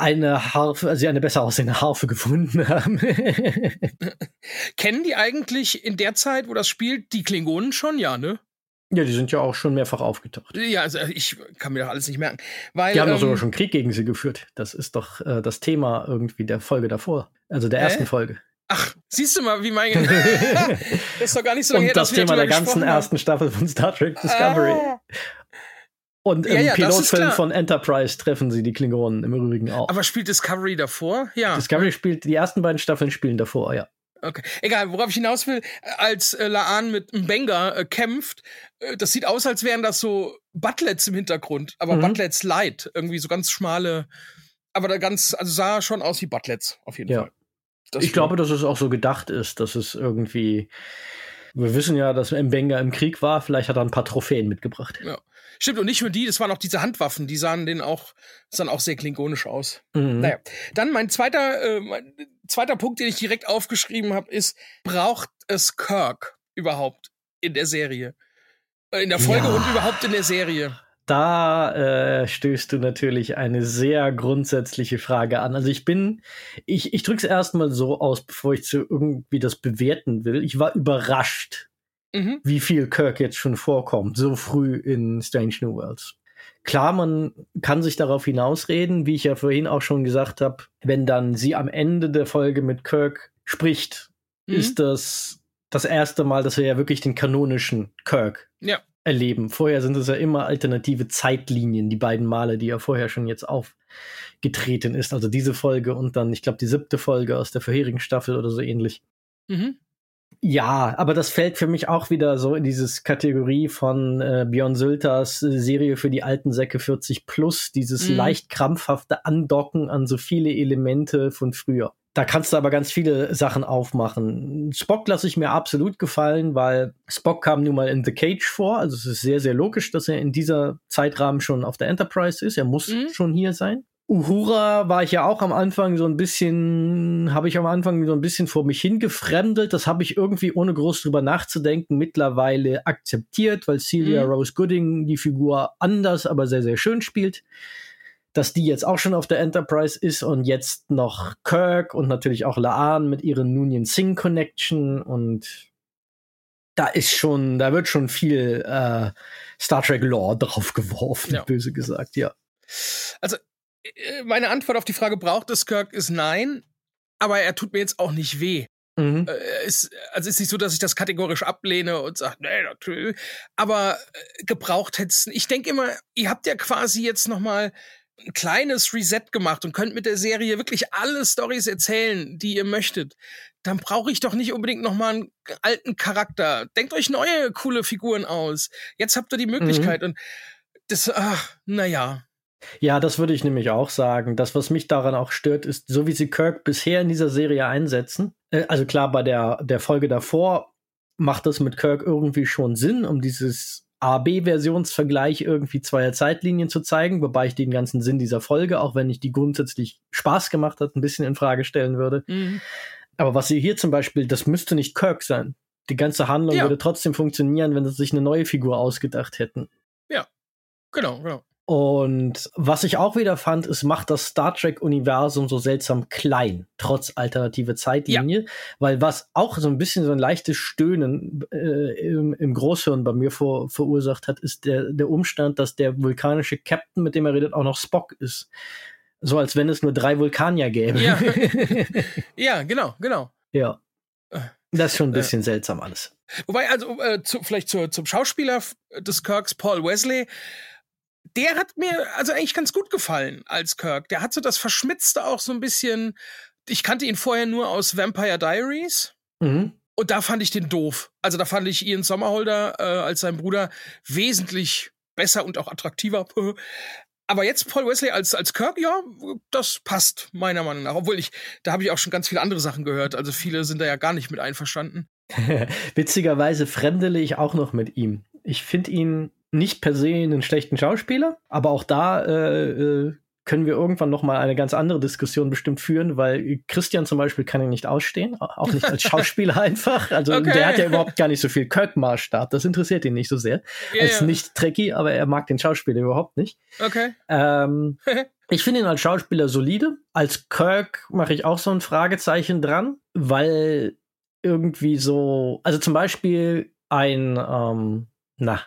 eine Harfe, also eine besser aussehende Harfe gefunden haben. Kennen die eigentlich in der Zeit, wo das spielt, die Klingonen schon, ja, ne? Ja, die sind ja auch schon mehrfach aufgetaucht. Ja, also ich kann mir doch alles nicht merken. Weil, die haben ähm, doch sogar schon Krieg gegen sie geführt. Das ist doch äh, das Thema irgendwie der Folge davor. Also der ersten Folge. Ach, siehst du mal, wie mein. das ist doch gar nicht so lange her, das Thema der ganzen ersten Staffel von Star Trek Discovery. Ah. Und im ja, ja, Pilotfilm von Enterprise treffen sie die Klingonen im Übrigen auch. Aber spielt Discovery davor? Ja. Discovery spielt, die ersten beiden Staffeln spielen davor, ja. Okay. Egal, worauf ich hinaus will, als äh, Laan mit Mbenga äh, kämpft, äh, das sieht aus, als wären das so Butlets im Hintergrund, aber mhm. Butlets light, irgendwie so ganz schmale, aber da ganz, also sah schon aus wie Butlets, auf jeden ja. Fall. Das ich glaube, dass es auch so gedacht ist, dass es irgendwie, wir wissen ja, dass Mbenga im Krieg war, vielleicht hat er ein paar Trophäen mitgebracht. Ja. Stimmt, und nicht nur die, das waren auch diese Handwaffen, die sahen denen auch, sahen auch sehr klingonisch aus. Mhm. Naja. Dann mein zweiter, äh, mein zweiter Punkt, den ich direkt aufgeschrieben habe, ist, braucht es Kirk überhaupt in der Serie? Äh, in der Folge ja. und überhaupt in der Serie? Da äh, stößt du natürlich eine sehr grundsätzliche Frage an. Also ich bin, ich, ich drücke es erstmal so aus, bevor ich zu irgendwie das bewerten will. Ich war überrascht, mhm. wie viel Kirk jetzt schon vorkommt, so früh in Strange New Worlds. Klar, man kann sich darauf hinausreden, wie ich ja vorhin auch schon gesagt habe, wenn dann sie am Ende der Folge mit Kirk spricht, mhm. ist das das erste Mal, dass wir ja wirklich den kanonischen Kirk ja. Erleben. Vorher sind es ja immer alternative Zeitlinien, die beiden Male, die er vorher schon jetzt aufgetreten ist. Also diese Folge und dann, ich glaube, die siebte Folge aus der vorherigen Staffel oder so ähnlich. Mhm. Ja, aber das fällt für mich auch wieder so in dieses Kategorie von äh, Björn Sülters äh, Serie für die alten Säcke 40 plus, dieses mm. leicht krampfhafte Andocken an so viele Elemente von früher. Da kannst du aber ganz viele Sachen aufmachen. Spock lasse ich mir absolut gefallen, weil Spock kam nun mal in The Cage vor. Also es ist sehr, sehr logisch, dass er in dieser Zeitrahmen schon auf der Enterprise ist. Er muss mm. schon hier sein. Uhura war ich ja auch am Anfang so ein bisschen, habe ich am Anfang so ein bisschen vor mich hingefremdelt. Das habe ich irgendwie ohne groß drüber nachzudenken mittlerweile akzeptiert, weil Celia mhm. Rose Gooding die Figur anders, aber sehr, sehr schön spielt. Dass die jetzt auch schon auf der Enterprise ist und jetzt noch Kirk und natürlich auch Laan mit ihren Noonien Singh Connection und da ist schon, da wird schon viel äh, Star Trek Lore drauf geworfen, ja. böse gesagt, ja. Also äh, meine Antwort auf die Frage, braucht es Kirk, ist nein, aber er tut mir jetzt auch nicht weh. Mhm. Äh, ist, also ist nicht so, dass ich das kategorisch ablehne und sage, nee, natürlich. Aber äh, gebraucht hätte es. Ich denke immer, ihr habt ja quasi jetzt noch mal ein kleines Reset gemacht und könnt mit der Serie wirklich alle Stories erzählen, die ihr möchtet. Dann brauche ich doch nicht unbedingt noch mal einen alten Charakter. Denkt euch neue coole Figuren aus. Jetzt habt ihr die. Möglichkeit mhm. und das, ach, naja. Ja, das würde ich nämlich auch sagen. Das, was mich daran auch stört, ist, so wie sie Kirk bisher in dieser Serie einsetzen. Äh, also klar, bei der, der Folge davor macht das mit Kirk irgendwie schon Sinn, um dieses A-B-Versionsvergleich irgendwie zweier Zeitlinien zu zeigen, wobei ich den ganzen Sinn dieser Folge, auch wenn ich die grundsätzlich Spaß gemacht hat, ein bisschen in Frage stellen würde. Mhm. Aber was sie hier zum Beispiel, das müsste nicht Kirk sein. Die ganze Handlung ja. würde trotzdem funktionieren, wenn sie sich eine neue Figur ausgedacht hätten. Ja, genau, genau. Und was ich auch wieder fand, ist, macht das Star Trek-Universum so seltsam klein, trotz alternative Zeitlinie. Ja. Weil was auch so ein bisschen so ein leichtes Stöhnen äh, im, im Großhirn bei mir vor, verursacht hat, ist der, der Umstand, dass der vulkanische Captain, mit dem er redet, auch noch Spock ist. So als wenn es nur drei Vulkanier gäbe. Ja, ja genau, genau. Ja. Äh, das ist schon ein äh. bisschen äh, seltsam alles. Wobei, also äh, zu, vielleicht zu, zum Schauspieler des Kirks, Paul Wesley, der hat mir also eigentlich ganz gut gefallen als Kirk. Der hat so das Verschmitzte auch so ein bisschen. Ich kannte ihn vorher nur aus Vampire Diaries. Mhm. Und da fand ich den doof. Also da fand ich Ian Sommerholder äh, als sein Bruder wesentlich besser und auch attraktiver. Aber jetzt Paul Wesley als, als Kirk, ja, das passt meiner Meinung nach. Obwohl ich, da habe ich auch schon ganz viele andere Sachen gehört. Also viele sind da ja gar nicht mit einverstanden. Witzigerweise fremdele ich auch noch mit ihm. Ich finde ihn nicht per se einen schlechten Schauspieler, aber auch da äh, äh, können wir irgendwann noch mal eine ganz andere Diskussion bestimmt führen, weil Christian zum Beispiel kann ihn nicht ausstehen, auch nicht als Schauspieler einfach. Also okay. der hat ja überhaupt gar nicht so viel Kirk-Maßstab. Das interessiert ihn nicht so sehr yeah, als nicht Trekkie, aber er mag den Schauspieler überhaupt nicht. Okay. Ähm, ich finde ihn als Schauspieler solide. Als Kirk mache ich auch so ein Fragezeichen dran, weil irgendwie so, also zum Beispiel ein, ähm, na,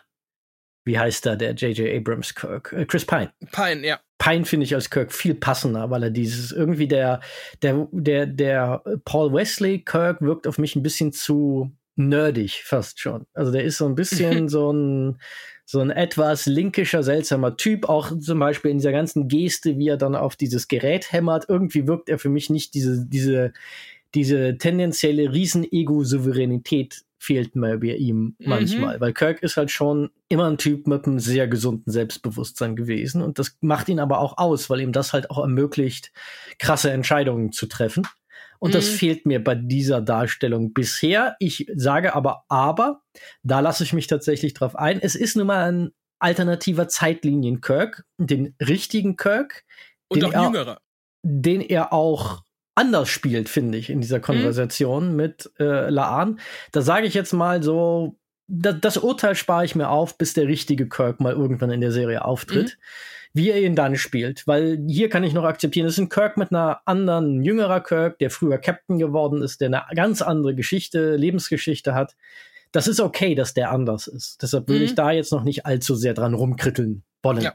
wie heißt da der J.J. Abrams Kirk? Äh, Chris Pine. Pine, ja. Pine finde ich als Kirk viel passender, weil er dieses irgendwie der, der, der, der Paul Wesley Kirk wirkt auf mich ein bisschen zu nerdig fast schon. Also der ist so ein bisschen so ein, so ein etwas linkischer, seltsamer Typ, auch zum Beispiel in dieser ganzen Geste, wie er dann auf dieses Gerät hämmert. Irgendwie wirkt er für mich nicht diese, diese, diese tendenzielle Riesen-Ego-Souveränität fehlt mir bei ihm mhm. manchmal, mhm. weil Kirk ist halt schon immer ein Typ mit einem sehr gesunden Selbstbewusstsein gewesen und das macht ihn aber auch aus, weil ihm das halt auch ermöglicht, krasse Entscheidungen zu treffen. Und mhm. das fehlt mir bei dieser Darstellung bisher. Ich sage aber, aber, da lasse ich mich tatsächlich drauf ein. Es ist nun mal ein alternativer Zeitlinien Kirk, den richtigen Kirk. Und auch jüngerer. Den er auch anders spielt, finde ich, in dieser mhm. Konversation mhm. mit äh, Laan. Da sage ich jetzt mal so, da, das Urteil spare ich mir auf, bis der richtige Kirk mal irgendwann in der Serie auftritt. Mhm. Wie er ihn dann spielt, weil hier kann ich noch akzeptieren, es ist ein Kirk mit einer anderen, jüngerer Kirk, der früher Captain geworden ist, der eine ganz andere Geschichte, Lebensgeschichte hat. Das ist okay, dass der anders ist. Deshalb will mhm. ich da jetzt noch nicht allzu sehr dran rumkritteln wollen. Ja.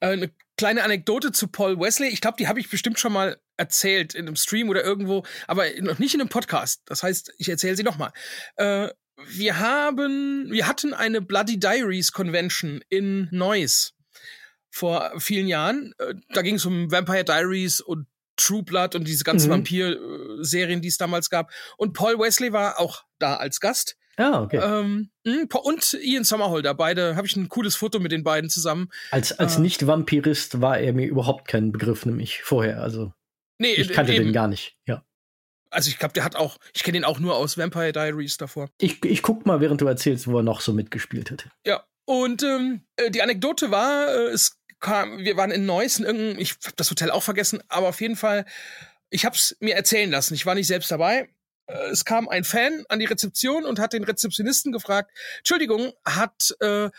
Äh, eine kleine Anekdote zu Paul Wesley. Ich glaube, die habe ich bestimmt schon mal erzählt in einem Stream oder irgendwo, aber noch nicht in einem Podcast. Das heißt, ich erzähle sie nochmal. Äh, wir haben, wir hatten eine Bloody Diaries Convention in Neuss vor vielen Jahren. Äh, da ging es um Vampire Diaries und True Blood und diese ganzen mhm. Vampir-Serien, die es damals gab. Und Paul Wesley war auch da als Gast. Ah, okay. Ähm, hm, und Ian Sommerholder, beide, habe ich ein cooles Foto mit den beiden zusammen. Als, als äh, Nicht-Vampirist war er mir überhaupt kein Begriff, nämlich vorher. Also nee, ich kannte eben. den gar nicht, ja. Also ich glaube, der hat auch, ich kenne ihn auch nur aus Vampire Diaries davor. Ich, ich guck mal, während du erzählst, wo er noch so mitgespielt hat. Ja. Und ähm, äh, die Anekdote war, äh, es kam, wir waren in Neuss in irgendeinem, ich habe das Hotel auch vergessen, aber auf jeden Fall, ich habe es mir erzählen lassen. Ich war nicht selbst dabei äh, es kam ein Fan an die Rezeption und hat den Rezeptionisten gefragt, Entschuldigung, hat äh,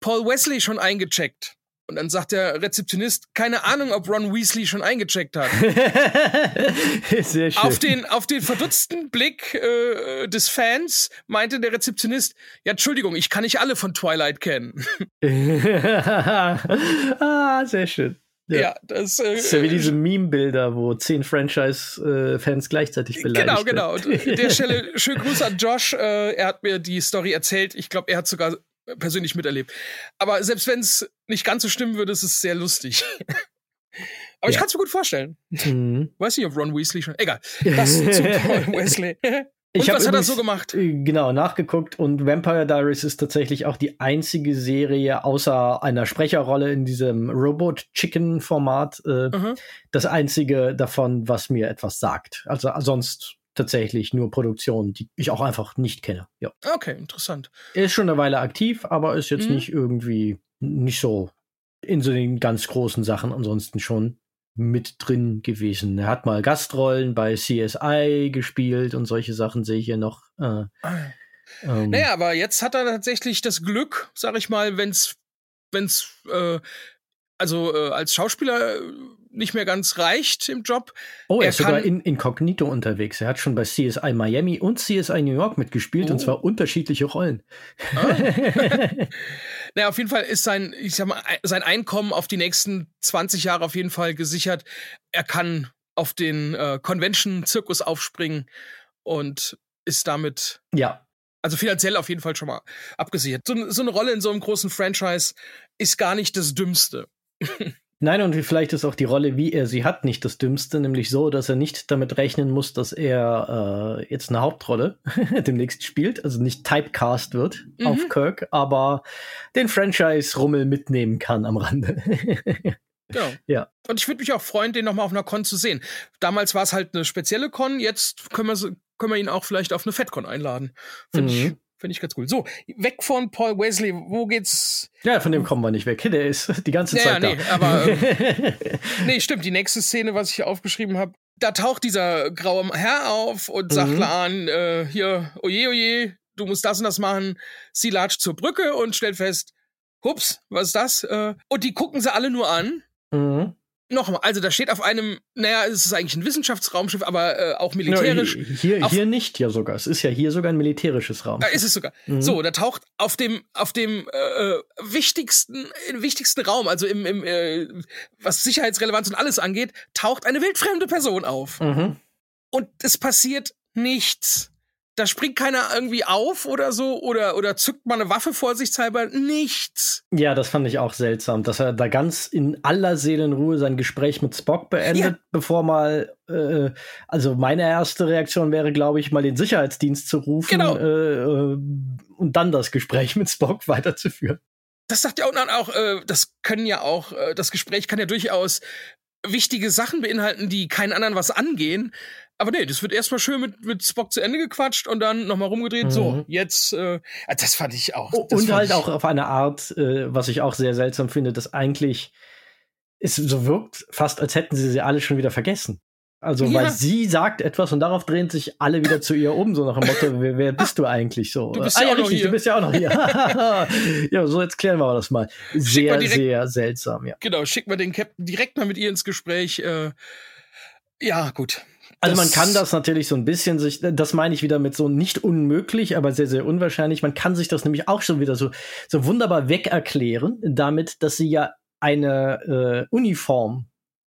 Paul Wesley schon eingecheckt? Und dann sagt der Rezeptionist, keine Ahnung, ob Ron Weasley schon eingecheckt hat. Sehr schön. Auf den, auf den verdutzten Blick äh, des Fans meinte der Rezeptionist, ja, Entschuldigung, ich kann nicht alle von Twilight kennen. ah, sehr schön. Ja, ja das, äh, das ist ja wie diese Meme-Bilder, wo zehn Franchise-Fans gleichzeitig beleidigt Genau, genau. Und an der Stelle schönen Gruß an Josh. Äh, er hat mir die Story erzählt. Ich glaube, er hat sogar persönlich miterlebt. Aber selbst wenn es nicht ganz so stimmen würde, ist es sehr lustig. Aber ja. ich kann es mir gut vorstellen. Mhm. Weiß nicht, ob Ron Weasley schon. Egal. Das zu Paul Wesley. Und ich was hat er so gemacht? Äh, genau, nachgeguckt und Vampire Diaries ist tatsächlich auch die einzige Serie außer einer Sprecherrolle in diesem Robot Chicken Format, äh, mhm. das einzige davon, was mir etwas sagt. Also sonst tatsächlich nur Produktionen, die ich auch einfach nicht kenne. Ja. Okay, interessant. Er ist schon eine Weile aktiv, aber ist jetzt mhm. nicht irgendwie nicht so in so den ganz großen Sachen ansonsten schon mit drin gewesen. Er hat mal Gastrollen bei CSI gespielt und solche Sachen sehe ich hier noch. Äh, ah. ähm, naja, aber jetzt hat er tatsächlich das Glück, sag ich mal, wenn's, wenn's äh, also äh, als Schauspieler äh, nicht mehr ganz reicht im Job. Oh, er, er ist sogar in Inkognito unterwegs. Er hat schon bei CSI Miami und CSI New York mitgespielt oh. und zwar unterschiedliche Rollen. Ah. naja, auf jeden Fall ist sein, ich sag mal, sein Einkommen auf die nächsten 20 Jahre auf jeden Fall gesichert. Er kann auf den äh, Convention-Zirkus aufspringen und ist damit ja. Also finanziell auf jeden Fall schon mal abgesichert. So, so eine Rolle in so einem großen Franchise ist gar nicht das Dümmste. Nein, und vielleicht ist auch die Rolle, wie er sie hat, nicht das Dümmste, nämlich so, dass er nicht damit rechnen muss, dass er äh, jetzt eine Hauptrolle demnächst spielt, also nicht typecast wird mhm. auf Kirk, aber den Franchise-Rummel mitnehmen kann am Rande. Genau. Ja. Und ich würde mich auch freuen, den nochmal auf einer Con zu sehen. Damals war es halt eine spezielle Con, jetzt können wir, können wir ihn auch vielleicht auf eine FedCon einladen. Finde mhm. ich Finde ich ganz cool. So, weg von Paul Wesley, wo geht's? Ja, von dem kommen wir nicht weg. Der ist die ganze Zeit ja, nee, da. aber ähm, nee, stimmt. Die nächste Szene, was ich hier aufgeschrieben habe, da taucht dieser graue Herr auf und sagt mhm. Laan, äh, hier, oje, oje, du musst das und das machen. Sie latscht zur Brücke und stellt fest, hups, was ist das? Äh, und die gucken sie alle nur an. Mhm. Nochmal, also da steht auf einem, naja, es ist eigentlich ein Wissenschaftsraumschiff, aber äh, auch militärisch. Ja, hier, hier nicht ja sogar. Es ist ja hier sogar ein militärisches Raumschiff. Da ist es sogar. Mhm. So, da taucht auf dem, auf dem äh, äh wichtigsten, wichtigsten Raum, also im, im äh, was Sicherheitsrelevanz und alles angeht, taucht eine wildfremde Person auf. Mhm. Und es passiert nichts da springt keiner irgendwie auf oder so oder, oder zückt mal eine Waffe vorsichtshalber. Nichts. Ja, das fand ich auch seltsam, dass er da ganz in aller Seelenruhe sein Gespräch mit Spock beendet, ja. bevor mal, äh, also meine erste Reaktion wäre, glaube ich, mal den Sicherheitsdienst zu rufen genau. äh, und dann das Gespräch mit Spock weiterzuführen. Das sagt ja auch, auch äh, das können ja auch, äh, das Gespräch kann ja durchaus wichtige Sachen beinhalten, die keinen anderen was angehen. Aber nee, das wird erstmal schön mit, mit Spock zu Ende gequatscht und dann nochmal rumgedreht. Mhm. So, jetzt, äh, ah, das fand ich auch. und halt auch auf eine Art, äh, was ich auch sehr seltsam finde, dass eigentlich es so wirkt, fast als hätten sie sie alle schon wieder vergessen. Also, ja. weil sie sagt etwas und darauf drehen sich alle wieder zu ihr um, so nach dem Motto, wer, wer bist du eigentlich so? Du bist ah, ja, auch richtig, du bist ja auch noch hier. ja, so jetzt klären wir das mal. Sehr, direkt, sehr seltsam, ja. Genau, schick mal den Captain direkt mal mit ihr ins Gespräch. Äh, ja, gut. Also man kann das natürlich so ein bisschen sich, das meine ich wieder mit so nicht unmöglich, aber sehr, sehr unwahrscheinlich. Man kann sich das nämlich auch schon wieder so, so wunderbar wegerklären, damit, dass sie ja eine äh, Uniform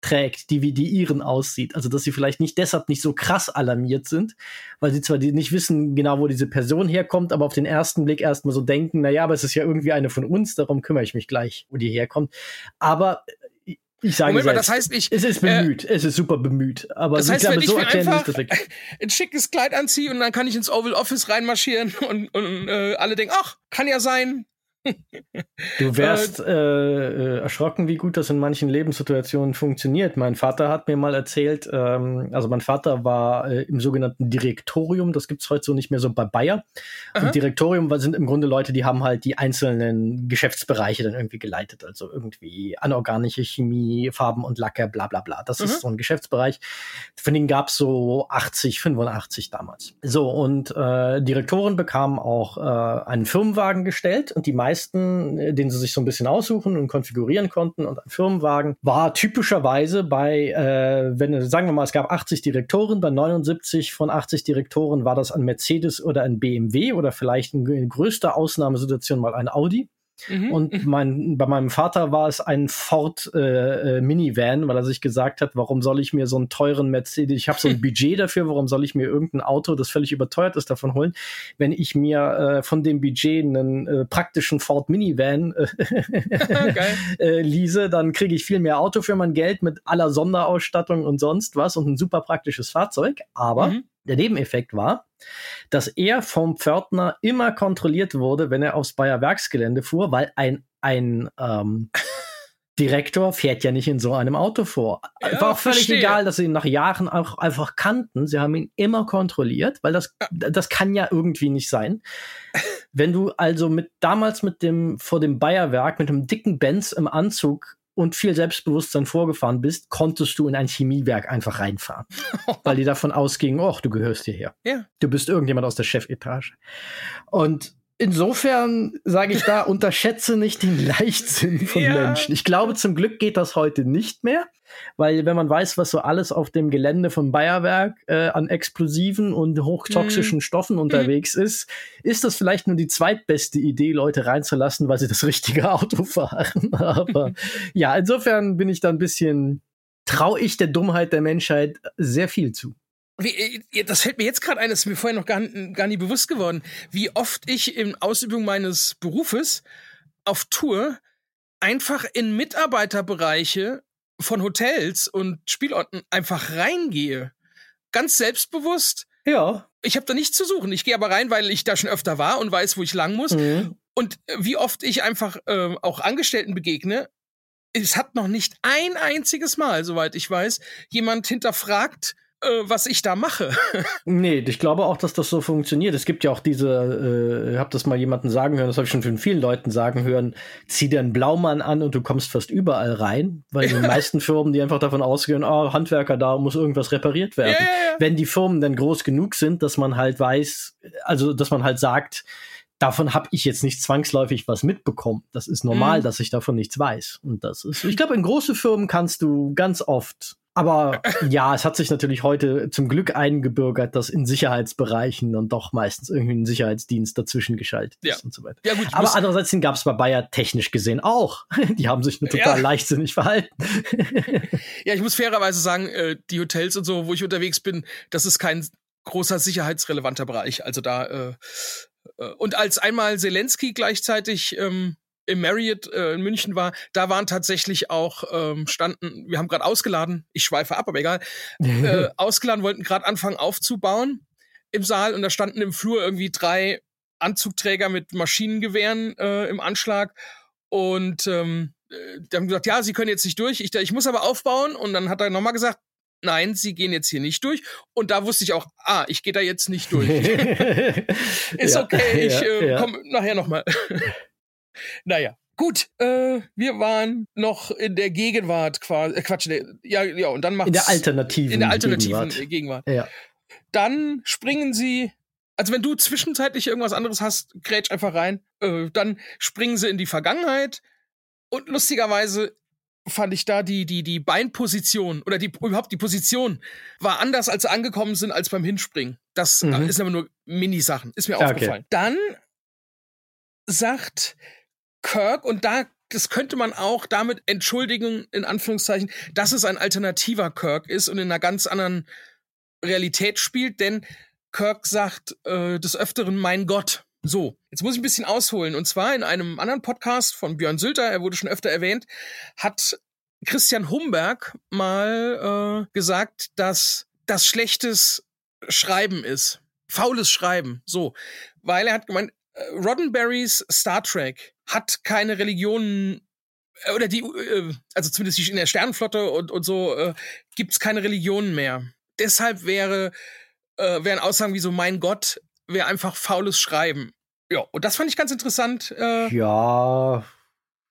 trägt, die wie die ihren aussieht. Also dass sie vielleicht nicht deshalb nicht so krass alarmiert sind, weil sie zwar nicht wissen genau, wo diese Person herkommt, aber auf den ersten Blick erstmal so denken, na ja, aber es ist ja irgendwie eine von uns, darum kümmere ich mich gleich, wo die herkommt. Aber ich sage Moment mal, das heißt nicht. Es ist bemüht, äh, es ist super bemüht. Aber das heißt, wenn ich so mir einfach ein schickes Kleid anziehe und dann kann ich ins Oval Office reinmarschieren und, und äh, alle denken, ach, kann ja sein, Du wärst äh, äh, erschrocken, wie gut das in manchen Lebenssituationen funktioniert. Mein Vater hat mir mal erzählt, ähm, also mein Vater war äh, im sogenannten Direktorium, das gibt's heute so nicht mehr so bei Bayer. Aha. Und Direktorium sind im Grunde Leute, die haben halt die einzelnen Geschäftsbereiche dann irgendwie geleitet. Also irgendwie anorganische Chemie, Farben und Lacke, bla bla bla. Das mhm. ist so ein Geschäftsbereich. Von denen gab's so 80, 85 damals. So, und äh, Direktoren bekamen auch äh, einen Firmenwagen gestellt und die meisten meisten, äh, den sie sich so ein bisschen aussuchen und konfigurieren konnten und ein Firmenwagen, war typischerweise bei, äh, wenn, sagen wir mal, es gab 80 Direktoren, bei 79 von 80 Direktoren war das ein Mercedes oder ein BMW oder vielleicht in größter Ausnahmesituation mal ein Audi. Mhm. Und mhm. mein, bei meinem Vater war es ein Ford äh, äh, Minivan, weil er sich gesagt hat, warum soll ich mir so einen teuren Mercedes, ich habe so ein Budget dafür, warum soll ich mir irgendein Auto, das völlig überteuert ist, davon holen, wenn ich mir äh, von dem Budget einen äh, praktischen Ford Minivan äh, äh, lease, dann kriege ich viel mehr Auto für mein Geld mit aller Sonderausstattung und sonst was und ein super praktisches Fahrzeug. Aber mhm. Der Nebeneffekt war, dass er vom Pförtner immer kontrolliert wurde, wenn er aufs Bayer Werksgelände fuhr, weil ein, ein ähm, Direktor fährt ja nicht in so einem Auto vor. Ja, War auch völlig verstehe. egal, dass sie ihn nach Jahren auch einfach kannten. Sie haben ihn immer kontrolliert, weil das, das kann ja irgendwie nicht sein. Wenn du also mit damals mit dem vor dem Bayerwerk mit einem dicken Benz im Anzug und viel Selbstbewusstsein vorgefahren bist, konntest du in ein Chemiewerk einfach reinfahren. weil die davon ausgingen, oh, du gehörst hierher. Ja. Du bist irgendjemand aus der Chefetage. Und Insofern sage ich da, unterschätze nicht den Leichtsinn von ja. Menschen. Ich glaube, zum Glück geht das heute nicht mehr, weil wenn man weiß, was so alles auf dem Gelände von Bayerwerk äh, an explosiven und hochtoxischen mm. Stoffen unterwegs mm. ist, ist das vielleicht nur die zweitbeste Idee, Leute reinzulassen, weil sie das richtige Auto fahren. Aber ja, insofern bin ich da ein bisschen, traue ich der Dummheit der Menschheit sehr viel zu. Wie, äh, das fällt mir jetzt gerade ein, das ist mir vorher noch gar, gar nie bewusst geworden, wie oft ich in Ausübung meines Berufes auf Tour einfach in Mitarbeiterbereiche von Hotels und Spielorten einfach reingehe. Ganz selbstbewusst. Ja. Ich habe da nichts zu suchen. Ich gehe aber rein, weil ich da schon öfter war und weiß, wo ich lang muss. Mhm. Und wie oft ich einfach äh, auch Angestellten begegne, es hat noch nicht ein einziges Mal, soweit ich weiß, jemand hinterfragt, äh, was ich da mache. nee, ich glaube auch, dass das so funktioniert. Es gibt ja auch diese, äh, ich habe das mal jemanden sagen hören, das habe ich schon von vielen Leuten sagen hören, zieh dir einen Blaumann an und du kommst fast überall rein, weil die meisten Firmen, die einfach davon ausgehen, oh, Handwerker, da muss irgendwas repariert werden. Ja, ja, ja. Wenn die Firmen dann groß genug sind, dass man halt weiß, also dass man halt sagt, davon habe ich jetzt nicht zwangsläufig was mitbekommen. Das ist normal, mhm. dass ich davon nichts weiß. Und das ist, ich glaube, in große Firmen kannst du ganz oft aber ja, es hat sich natürlich heute zum Glück eingebürgert, dass in Sicherheitsbereichen dann doch meistens irgendwie ein Sicherheitsdienst dazwischen geschaltet ja. ist und so weiter. Ja, gut, Aber andererseits den gab es bei Bayer technisch gesehen auch. Die haben sich nur total ja. leichtsinnig verhalten. ja, ich muss fairerweise sagen, äh, die Hotels und so, wo ich unterwegs bin, das ist kein großer sicherheitsrelevanter Bereich. Also da äh, äh und als einmal Zelensky gleichzeitig ähm, im Marriott äh, in München war, da waren tatsächlich auch ähm, standen, wir haben gerade ausgeladen, ich schweife ab, aber egal, äh, ausgeladen, wollten gerade anfangen aufzubauen im Saal und da standen im Flur irgendwie drei Anzugträger mit Maschinengewehren äh, im Anschlag und ähm, äh, die haben gesagt, ja, sie können jetzt nicht durch, ich, ich muss aber aufbauen und dann hat er nochmal gesagt, nein, sie gehen jetzt hier nicht durch. Und da wusste ich auch, ah, ich gehe da jetzt nicht durch. Ist ja, okay, ich äh, ja. komme nachher nochmal. Naja. Gut, äh, wir waren noch in der Gegenwart quasi, äh, Quatsch, ne, ja, ja, und dann macht In der alternativen In der alternativen Gegenwart. Gegenwart. Ja. Dann springen sie, also wenn du zwischenzeitlich irgendwas anderes hast, grätsch einfach rein, äh, dann springen sie in die Vergangenheit und lustigerweise fand ich da die, die, die Beinposition oder die, überhaupt die Position war anders, als sie angekommen sind, als beim Hinspringen. Das mhm. ist aber nur Mini-Sachen, ist mir okay. aufgefallen. Dann sagt Kirk und da das könnte man auch damit entschuldigen, in Anführungszeichen, dass es ein alternativer Kirk ist und in einer ganz anderen Realität spielt, denn Kirk sagt äh, des Öfteren mein Gott. So, jetzt muss ich ein bisschen ausholen. Und zwar in einem anderen Podcast von Björn Sülter, er wurde schon öfter erwähnt, hat Christian Humberg mal äh, gesagt, dass das schlechtes Schreiben ist. Faules Schreiben. So. Weil er hat gemeint, Roddenberrys Star Trek hat keine Religionen äh, oder die, äh, also zumindest in der Sternenflotte und, und so, äh, gibt es keine Religionen mehr. Deshalb wäre, äh, wären Aussagen wie so, mein Gott, wäre einfach faules Schreiben. Ja, und das fand ich ganz interessant. Äh, ja,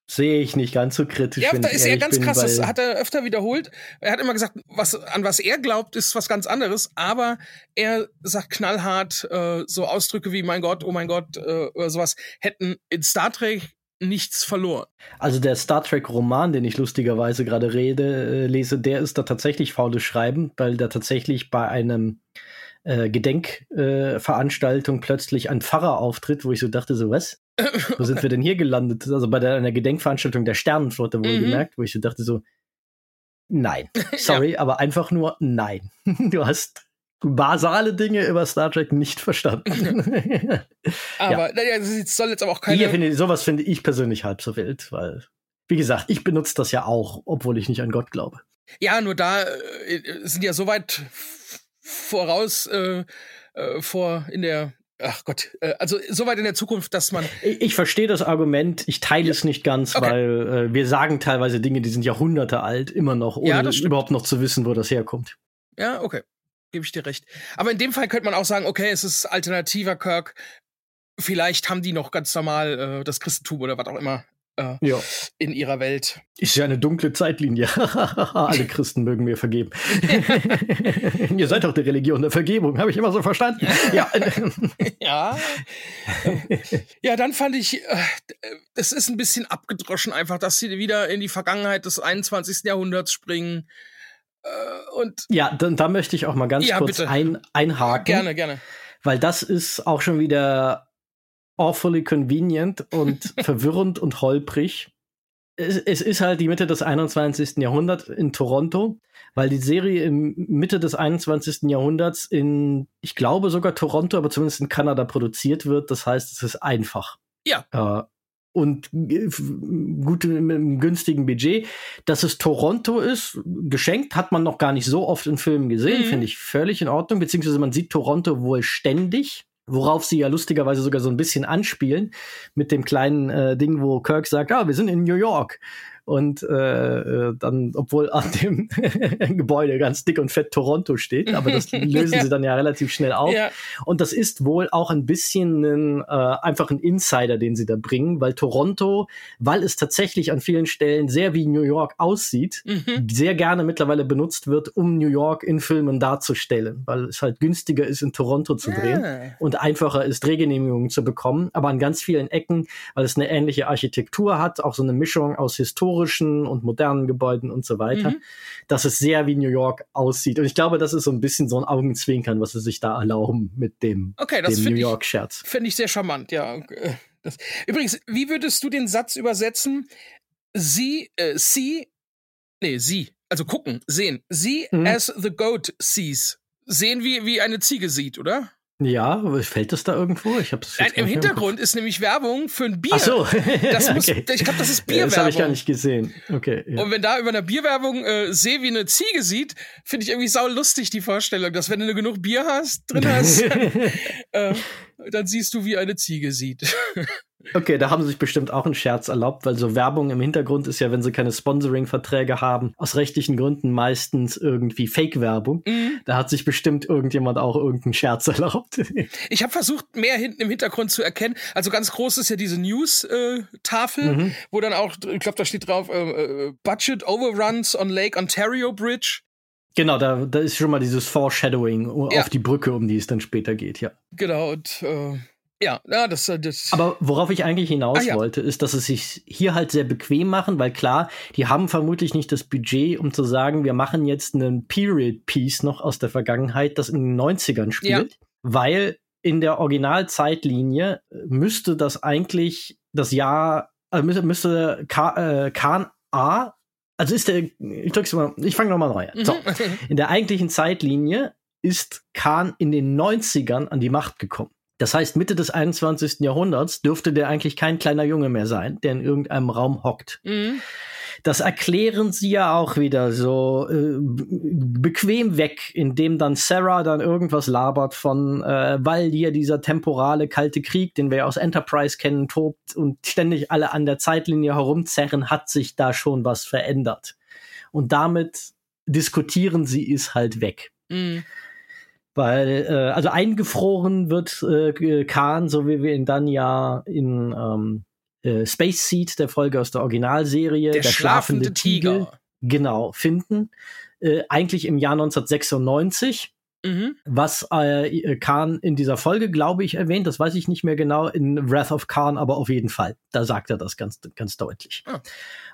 sehe ich nicht ganz so kritisch. Ja, da ist er ganz bin, krass, das hat er öfter wiederholt. Er hat immer gesagt, was, an was er glaubt, ist was ganz anderes, aber er sagt knallhart, äh, so Ausdrücke wie mein Gott, oh mein Gott, äh, oder sowas, hätten in Star Trek nichts verloren. Also der Star Trek Roman, den ich lustigerweise gerade rede, äh, lese, der ist da tatsächlich faules Schreiben, weil da tatsächlich bei einem äh, Gedenkveranstaltung äh, plötzlich ein Pfarrer auftritt, wo ich so dachte, so was? Wo sind wir denn hier gelandet? Also bei der, einer Gedenkveranstaltung der Sternenflotte wohlgemerkt, mhm. wo ich so dachte so, nein, sorry, ja. aber einfach nur nein. Du hast basale Dinge über Star Trek nicht verstanden. aber ja. naja, das soll jetzt aber auch keine. Hier finde, sowas finde ich persönlich halb so wild, weil, wie gesagt, ich benutze das ja auch, obwohl ich nicht an Gott glaube. Ja, nur da äh, sind ja so weit voraus äh, äh, vor in der ach Gott, äh, also so weit in der Zukunft, dass man. Ich, verstehe das Argument, ich teile es nicht ganz, okay. weil äh, wir sagen teilweise Dinge, die sind Jahrhunderte alt, immer noch, ohne ja, überhaupt noch zu wissen, wo das herkommt. Ja, okay. Gebe ich dir recht. Aber in dem Fall könnte man auch sagen, okay, es ist alternativer Kirk. Vielleicht haben die noch ganz normal äh, das Christentum oder was auch immer äh, ja. in ihrer Welt. Ist ja eine dunkle Zeitlinie. Alle Christen mögen mir vergeben. Ihr seid doch die Religion der Vergebung, habe ich immer so verstanden. ja. ja. ja, dann fand ich, äh, es ist ein bisschen abgedroschen einfach, dass sie wieder in die Vergangenheit des 21. Jahrhunderts springen. Äh, und ja, dann, da möchte ich auch mal ganz ja, kurz ein, einhaken. Gerne, gerne. Weil das ist auch schon wieder awfully convenient und verwirrend und holprig. Es, es, ist halt die Mitte des 21. Jahrhunderts in Toronto, weil die Serie im Mitte des 21. Jahrhunderts in, ich glaube sogar Toronto, aber zumindest in Kanada produziert wird. Das heißt, es ist einfach. Ja. Äh, und gut mit einem günstigen Budget. Dass es Toronto ist, geschenkt, hat man noch gar nicht so oft in Filmen gesehen, mhm. finde ich völlig in Ordnung. Beziehungsweise man sieht Toronto wohl ständig. Worauf sie ja lustigerweise sogar so ein bisschen anspielen mit dem kleinen äh, Ding, wo Kirk sagt, ah, wir sind in New York und äh, äh, dann, obwohl an dem Gebäude ganz dick und fett Toronto steht, aber das lösen sie dann ja relativ schnell auf. Ja. Und das ist wohl auch ein bisschen ein, äh, einfach ein Insider, den sie da bringen, weil Toronto, weil es tatsächlich an vielen Stellen sehr wie New York aussieht, mhm. sehr gerne mittlerweile benutzt wird, um New York in Filmen darzustellen, weil es halt günstiger ist, in Toronto zu drehen ja. und einfacher ist, Drehgenehmigungen zu bekommen, aber an ganz vielen Ecken, weil es eine ähnliche Architektur hat, auch so eine Mischung aus Historie historischen und modernen Gebäuden und so weiter, mhm. dass es sehr wie New York aussieht. Und ich glaube, das ist so ein bisschen so ein Augenzwinkern, was sie sich da erlauben mit dem, okay, dem New York-Scherz. Finde ich sehr charmant, ja. Das, übrigens, wie würdest du den Satz übersetzen? Sie, äh, sie, nee, sie, also gucken, sehen. Sie mhm. as the goat sees. Sehen wie, wie eine Ziege sieht, oder? Ja, fällt das da irgendwo? Ich hab's Nein, Im Hintergrund ist nämlich Werbung für ein Bier. Ach so. das muss, okay. Ich glaube, das ist Bierwerbung. Das habe ich gar nicht gesehen. Okay. Ja. Und wenn da über einer Bierwerbung äh, sehe, wie eine Ziege sieht, finde ich irgendwie sau lustig die Vorstellung, dass wenn du genug Bier hast, drin hast, äh, dann siehst du, wie eine Ziege sieht. Okay, da haben sie sich bestimmt auch einen Scherz erlaubt, weil so Werbung im Hintergrund ist ja, wenn sie keine Sponsoring-Verträge haben, aus rechtlichen Gründen meistens irgendwie Fake-Werbung. Mhm. Da hat sich bestimmt irgendjemand auch irgendeinen Scherz erlaubt. Ich habe versucht, mehr hinten im Hintergrund zu erkennen. Also ganz groß ist ja diese News-Tafel, mhm. wo dann auch, ich glaube, da steht drauf, äh, äh, Budget Overruns on Lake Ontario Bridge. Genau, da, da ist schon mal dieses Foreshadowing ja. auf die Brücke, um die es dann später geht, ja. Genau, und äh, ja, ja, das, äh, das. Aber worauf ich eigentlich hinaus ah, ja. wollte, ist, dass es sich hier halt sehr bequem machen, weil klar, die haben vermutlich nicht das Budget, um zu sagen, wir machen jetzt einen Period-Piece noch aus der Vergangenheit, das in den 90ern spielt, weil in der Originalzeitlinie müsste das eigentlich das Jahr, also müsste, müsste Ka, äh, Khan A, also ist der, ich drück's mal, ich fange nochmal neu an. So, in der eigentlichen Zeitlinie ist Khan in den 90ern an die Macht gekommen. Das heißt, Mitte des 21. Jahrhunderts dürfte der eigentlich kein kleiner Junge mehr sein, der in irgendeinem Raum hockt. Mhm. Das erklären sie ja auch wieder so äh, bequem weg, indem dann Sarah dann irgendwas labert von, äh, weil hier dieser temporale kalte Krieg, den wir ja aus Enterprise kennen, tobt und ständig alle an der Zeitlinie herumzerren, hat sich da schon was verändert. Und damit diskutieren sie es halt weg. Mhm. Weil, äh, also eingefroren wird äh, Khan, so wie wir ihn dann ja in ähm, äh, Space Seed, der Folge aus der Originalserie, der, der schlafende, schlafende Tiger. Tiger, genau, finden. Äh, eigentlich im Jahr 1996. Mhm. Was äh, Khan in dieser Folge, glaube ich, erwähnt, das weiß ich nicht mehr genau, in Wrath of Khan, aber auf jeden Fall. Da sagt er das ganz, ganz deutlich. Ah.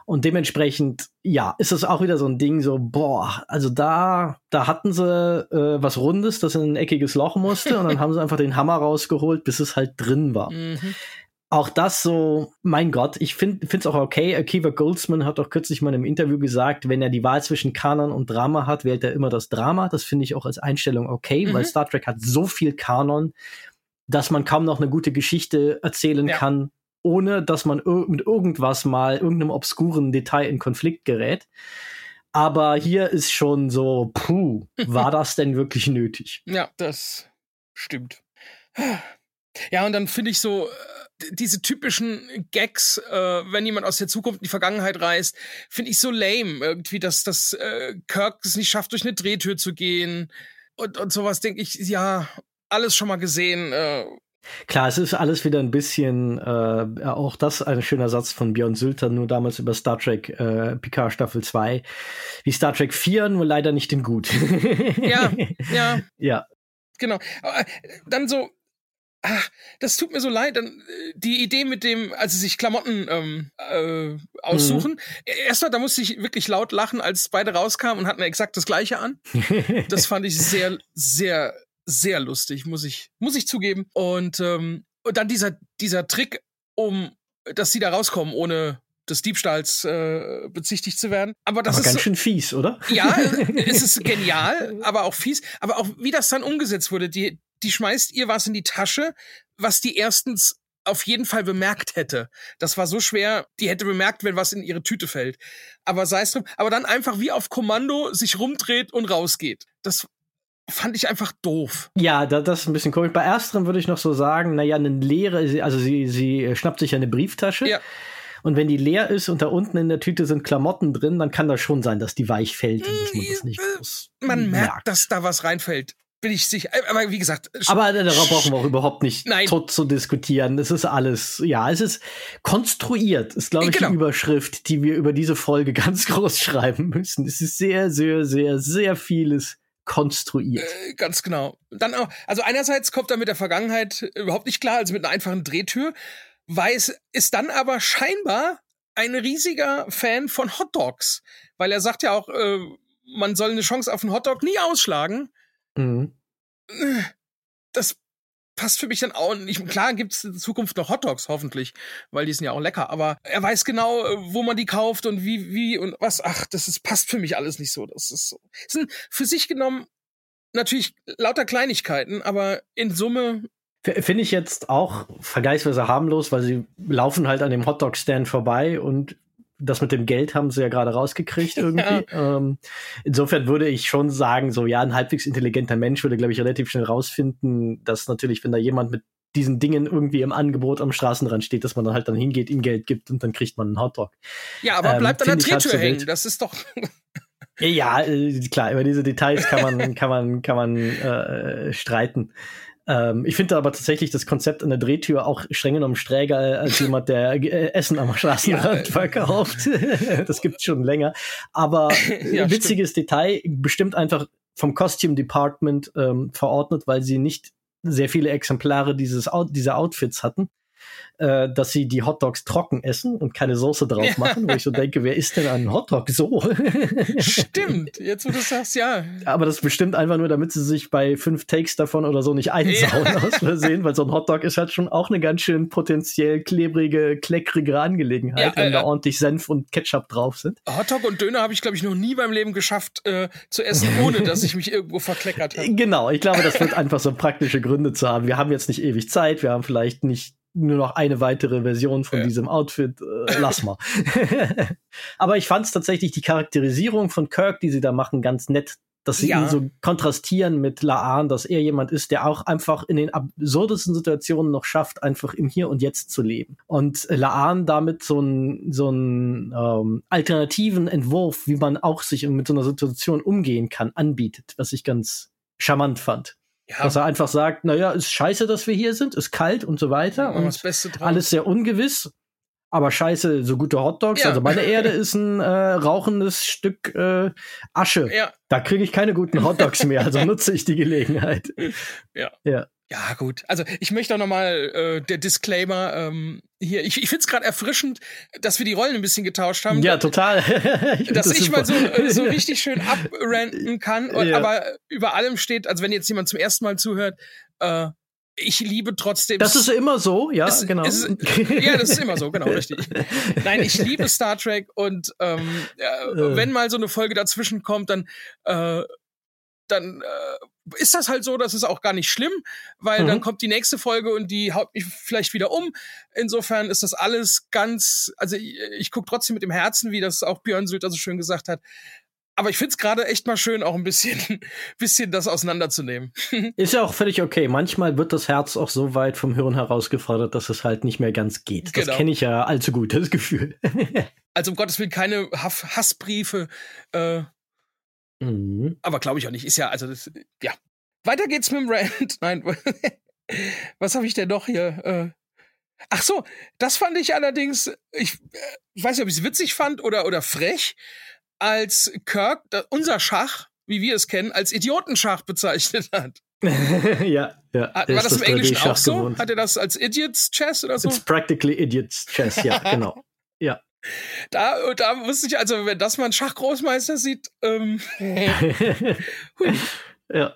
Und dementsprechend, ja, ist es auch wieder so ein Ding, so, boah, also da, da hatten sie äh, was Rundes, das in ein eckiges Loch musste, und dann haben sie einfach den Hammer rausgeholt, bis es halt drin war. Mhm auch das so, mein Gott, ich finde es auch okay. Akiva Goldsman hat auch kürzlich mal im Interview gesagt, wenn er die Wahl zwischen Kanon und Drama hat, wählt er immer das Drama. Das finde ich auch als Einstellung okay, mhm. weil Star Trek hat so viel Kanon, dass man kaum noch eine gute Geschichte erzählen ja. kann, ohne dass man mit irgendwas mal, irgendeinem obskuren Detail in Konflikt gerät. Aber hier ist schon so, puh, war das denn wirklich nötig? Ja, das stimmt. Ja, und dann finde ich so, diese typischen Gags, äh, wenn jemand aus der Zukunft in die Vergangenheit reist, finde ich so lame. Irgendwie, dass, dass äh, Kirk es nicht schafft, durch eine Drehtür zu gehen und, und sowas, denke ich, ja, alles schon mal gesehen. Äh. Klar, es ist alles wieder ein bisschen, äh, auch das ein schöner Satz von Björn Sülter, nur damals über Star Trek äh, Picard Staffel 2, wie Star Trek 4, nur leider nicht in gut. ja, ja. Ja. Genau. Aber dann so, ach, das tut mir so leid. Dann äh, die Idee mit dem, als sie sich Klamotten ähm, äh, aussuchen. Mhm. Erstmal, da musste ich wirklich laut lachen, als beide rauskamen und hatten exakt das gleiche an. das fand ich sehr, sehr, sehr lustig, muss ich, muss ich zugeben. Und, ähm, und dann dieser, dieser Trick, um, dass sie da rauskommen, ohne des Diebstahls äh, bezichtigt zu werden. Aber das aber ist ganz so, schön fies, oder? Ja, es ist genial, aber auch fies. Aber auch wie das dann umgesetzt wurde, die, die schmeißt ihr was in die Tasche, was die erstens auf jeden Fall bemerkt hätte. Das war so schwer, die hätte bemerkt, wenn was in ihre Tüte fällt. Aber sei es drum, aber dann einfach wie auf Kommando sich rumdreht und rausgeht. Das fand ich einfach doof. Ja, da, das ist ein bisschen komisch. Bei ersterem würde ich noch so sagen, naja, eine leere, also sie, sie schnappt sich eine Brieftasche. Ja. Und wenn die leer ist und da unten in der Tüte sind Klamotten drin, dann kann das schon sein, dass die weich fällt und dass man das nicht äh, Man merkt, merkt, dass da was reinfällt bin ich sicher. Äh, aber wie gesagt. Aber darauf brauchen wir auch überhaupt nicht Nein. tot zu diskutieren. Es ist alles, ja, es ist konstruiert, ist, glaube ich, genau. die Überschrift, die wir über diese Folge ganz groß schreiben müssen. Es ist sehr, sehr, sehr, sehr vieles konstruiert. Äh, ganz genau. Dann auch, also einerseits kommt er mit der Vergangenheit überhaupt nicht klar, also mit einer einfachen Drehtür, weiß, ist dann aber scheinbar ein riesiger Fan von Hot Dogs, weil er sagt ja auch, äh, man soll eine Chance auf einen Hotdog nie ausschlagen. Mhm. Das passt für mich dann auch nicht. Klar gibt es in Zukunft noch Hotdogs, hoffentlich, weil die sind ja auch lecker. Aber er weiß genau, äh, wo man die kauft und wie, wie und was. Ach, das ist, passt für mich alles nicht so. Das ist so. Das sind für sich genommen natürlich lauter Kleinigkeiten, aber in Summe. Finde ich jetzt auch vergleichsweise harmlos, weil sie laufen halt an dem Hotdog-Stand vorbei und das mit dem Geld haben sie ja gerade rausgekriegt irgendwie. Ja. Ähm, insofern würde ich schon sagen, so ja, ein halbwegs intelligenter Mensch würde, glaube ich, relativ schnell rausfinden, dass natürlich, wenn da jemand mit diesen Dingen irgendwie im Angebot am Straßenrand steht, dass man dann halt dann hingeht, ihm Geld gibt und dann kriegt man einen Hotdog. Ja, aber ähm, bleibt an der Drehtür hängen, das ist doch. ja, äh, klar, über diese Details kann man, kann man, kann man äh, streiten. Ähm, ich finde aber tatsächlich das Konzept an der Drehtür auch streng genommen sträger als jemand, der äh, Essen am Straßenrand ja. verkauft. das gibt's schon länger. Aber ja, witziges stimmt. Detail, bestimmt einfach vom Costume Department ähm, verordnet, weil sie nicht sehr viele Exemplare dieses, dieser Outfits hatten äh, dass sie die Hotdogs trocken essen und keine Soße drauf machen, wo ich so denke, wer isst denn einen Hotdog so? Stimmt, jetzt wo du sagst, ja. Aber das bestimmt einfach nur, damit sie sich bei fünf Takes davon oder so nicht einsauen ja. aus Versehen, weil so ein Hotdog ist halt schon auch eine ganz schön potenziell klebrige, kleckrige Angelegenheit, ja, wenn äh, da ordentlich Senf und Ketchup drauf sind. Hotdog und Döner habe ich, glaube ich, noch nie beim Leben geschafft äh, zu essen, ohne dass ich mich irgendwo verkleckert habe. Genau, ich glaube, das wird einfach so praktische Gründe zu haben. Wir haben jetzt nicht ewig Zeit, wir haben vielleicht nicht nur noch eine weitere Version von ja. diesem Outfit, äh, lass mal. Aber ich fand es tatsächlich die Charakterisierung von Kirk, die sie da machen, ganz nett, dass sie ja. ihn so kontrastieren mit Laan, dass er jemand ist, der auch einfach in den absurdesten Situationen noch schafft, einfach im Hier und Jetzt zu leben. Und Laan damit so einen so einen ähm, alternativen Entwurf, wie man auch sich mit so einer Situation umgehen kann, anbietet, was ich ganz charmant fand. Ja. Dass er einfach sagt, naja, ist scheiße, dass wir hier sind, ist kalt und so weiter. Ja, und alles sehr ungewiss. Aber scheiße, so gute Hotdogs. Ja. Also meine Erde ist ein äh, rauchendes Stück äh, Asche. Ja. Da kriege ich keine guten Hotdogs mehr, also nutze ich die Gelegenheit. Ja. Ja. Ja, gut. Also ich möchte auch nochmal äh, der Disclaimer ähm, hier. Ich, ich finde es gerade erfrischend, dass wir die Rollen ein bisschen getauscht haben. Ja, total. ich dass das ich super. mal so, äh, so richtig schön abranten kann. Und, ja. Aber über allem steht, also wenn jetzt jemand zum ersten Mal zuhört, äh, ich liebe trotzdem. Das ist immer so, ja, es, genau. Es, ja, das ist immer so, genau, richtig. Nein, ich liebe Star Trek und ähm, äh, wenn mal so eine Folge dazwischen kommt, dann äh, dann äh, ist das halt so, das ist auch gar nicht schlimm, weil mhm. dann kommt die nächste Folge und die haut mich vielleicht wieder um. Insofern ist das alles ganz, also ich, ich gucke trotzdem mit dem Herzen, wie das auch Björn Sülter so schön gesagt hat. Aber ich finde es gerade echt mal schön, auch ein bisschen, bisschen das auseinanderzunehmen. Ist ja auch völlig okay. Manchmal wird das Herz auch so weit vom Hirn herausgefordert, dass es halt nicht mehr ganz geht. Genau. Das kenne ich ja allzu gut, das Gefühl. also um Gottes Willen keine Hassbriefe. Äh, Mhm. Aber glaube ich auch nicht. Ist ja, also das, ja. Weiter geht's mit dem Rand. Nein. Was habe ich denn noch hier? Äh, ach so, das fand ich allerdings, ich, äh, ich weiß nicht, ob ich es witzig fand oder, oder frech, als Kirk da, unser Schach, wie wir es kennen, als Idiotenschach bezeichnet hat. ja, ja. Hat, war das im Englischen auch so? Gewohnt. Hat er das als Idiots Chess oder so? It's practically Idiots Chess, ja, genau. Ja. Da, da wusste ich, also, wenn das mal ein Schachgroßmeister sieht, ähm, ja.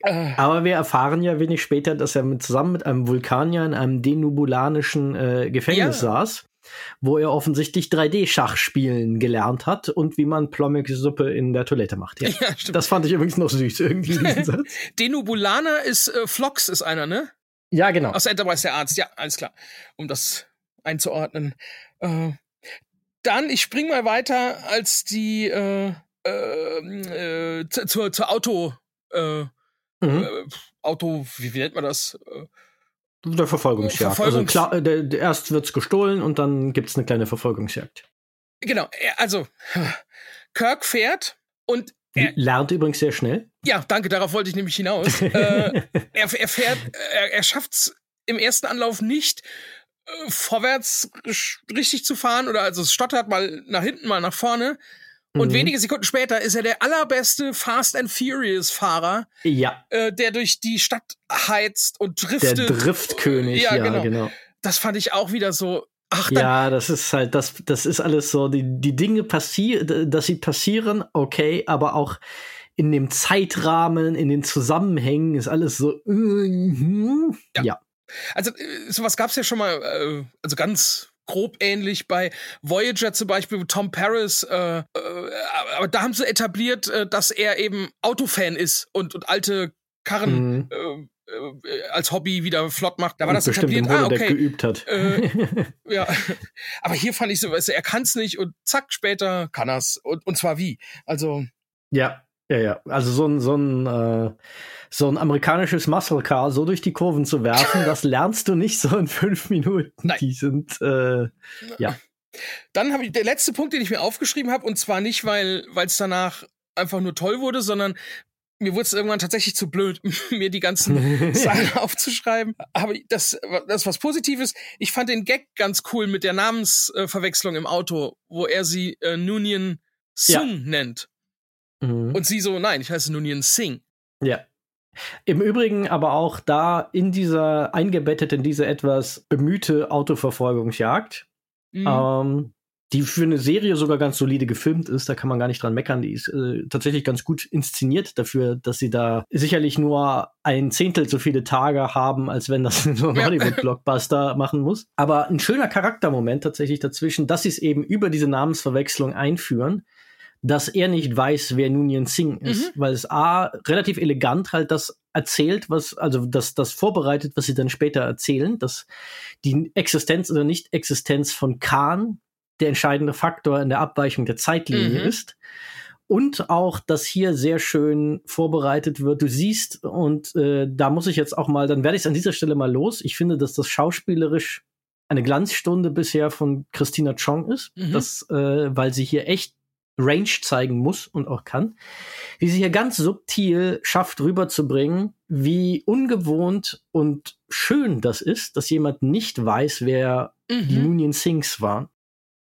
Äh. Aber wir erfahren ja wenig später, dass er mit, zusammen mit einem Vulkanier in einem denubulanischen äh, Gefängnis ja. saß, wo er offensichtlich 3D-Schach spielen gelernt hat und wie man Plommick-Suppe in der Toilette macht. Ja. ja das fand ich übrigens noch süß irgendwie. Denubulaner ist äh, Flox ist einer, ne? Ja, genau. Aus Enterprise der Arzt, ja, alles klar. Um das einzuordnen. Äh, dann, ich spring mal weiter als die äh, äh, äh, zur, zur Auto äh, mhm. äh, Auto, wie, wie, nennt man das? Äh, der Verfolgungsjagd. Also Verfolgungs also klar, der, der erst wird's gestohlen und dann gibt's eine kleine Verfolgungsjagd. Genau, also Kirk fährt und er lernt übrigens sehr schnell. Ja, danke, darauf wollte ich nämlich hinaus. äh, er, er fährt, er, er schafft's im ersten Anlauf nicht, äh, vorwärts richtig zu fahren oder also es stottert mal nach hinten, mal nach vorne. Und mhm. wenige Sekunden später ist er der allerbeste Fast and Furious Fahrer, ja. äh, der durch die Stadt heizt und driftet. Der Driftkönig, ja, ja genau. genau. Das fand ich auch wieder so. Ach, ja, das ist halt, das, das ist alles so, die, die Dinge passieren, dass sie passieren, okay, aber auch in dem Zeitrahmen, in den Zusammenhängen ist alles so, uh, ja. ja. Also, äh, sowas gab es ja schon mal, äh, also ganz grob ähnlich bei Voyager zum Beispiel, Tom Paris, äh, äh, aber da haben sie etabliert, äh, dass er eben Autofan ist und, und alte Karren mhm. als Hobby wieder flott macht. Da war und das etabliert. ah, okay. geübt hat. Ja, aber hier fand ich so, weißt du, er kann es nicht und zack, später kann er's und, und zwar wie. Also ja, ja, ja. Also so ein, so ein, äh, so ein amerikanisches Muscle Car so durch die Kurven zu werfen, das lernst du nicht so in fünf Minuten. Nein. Die sind, äh, ja. Dann habe ich der letzte Punkt, den ich mir aufgeschrieben habe, und zwar nicht, weil es danach einfach nur toll wurde, sondern mir wurde es irgendwann tatsächlich zu blöd, mir die ganzen Sachen aufzuschreiben. Aber das, das ist was Positives. Ich fand den Gag ganz cool mit der Namensverwechslung im Auto, wo er sie äh, Nunien Sung ja. nennt. Mhm. Und sie so, nein, ich heiße Nunien Singh. Ja. Im Übrigen aber auch da in dieser, eingebettet in diese etwas bemühte Autoverfolgungsjagd, mhm. ähm, die für eine Serie sogar ganz solide gefilmt ist, da kann man gar nicht dran meckern, die ist äh, tatsächlich ganz gut inszeniert dafür, dass sie da sicherlich nur ein Zehntel so viele Tage haben, als wenn das so ein ja. Hollywood-Blockbuster machen muss. Aber ein schöner Charaktermoment tatsächlich dazwischen, dass sie es eben über diese Namensverwechslung einführen, dass er nicht weiß, wer Nunien Singh ist, mhm. weil es A, relativ elegant halt das erzählt, was, also das, das vorbereitet, was sie dann später erzählen, dass die Existenz oder Nicht-Existenz von Khan der entscheidende Faktor in der Abweichung der Zeitlinie mhm. ist. Und auch, dass hier sehr schön vorbereitet wird. Du siehst, und äh, da muss ich jetzt auch mal, dann werde ich es an dieser Stelle mal los. Ich finde, dass das schauspielerisch eine Glanzstunde bisher von Christina Chong ist, mhm. das, äh, weil sie hier echt Range zeigen muss und auch kann, wie sie hier ganz subtil schafft rüberzubringen, wie ungewohnt und schön das ist, dass jemand nicht weiß, wer mhm. die Nunien Singhs waren.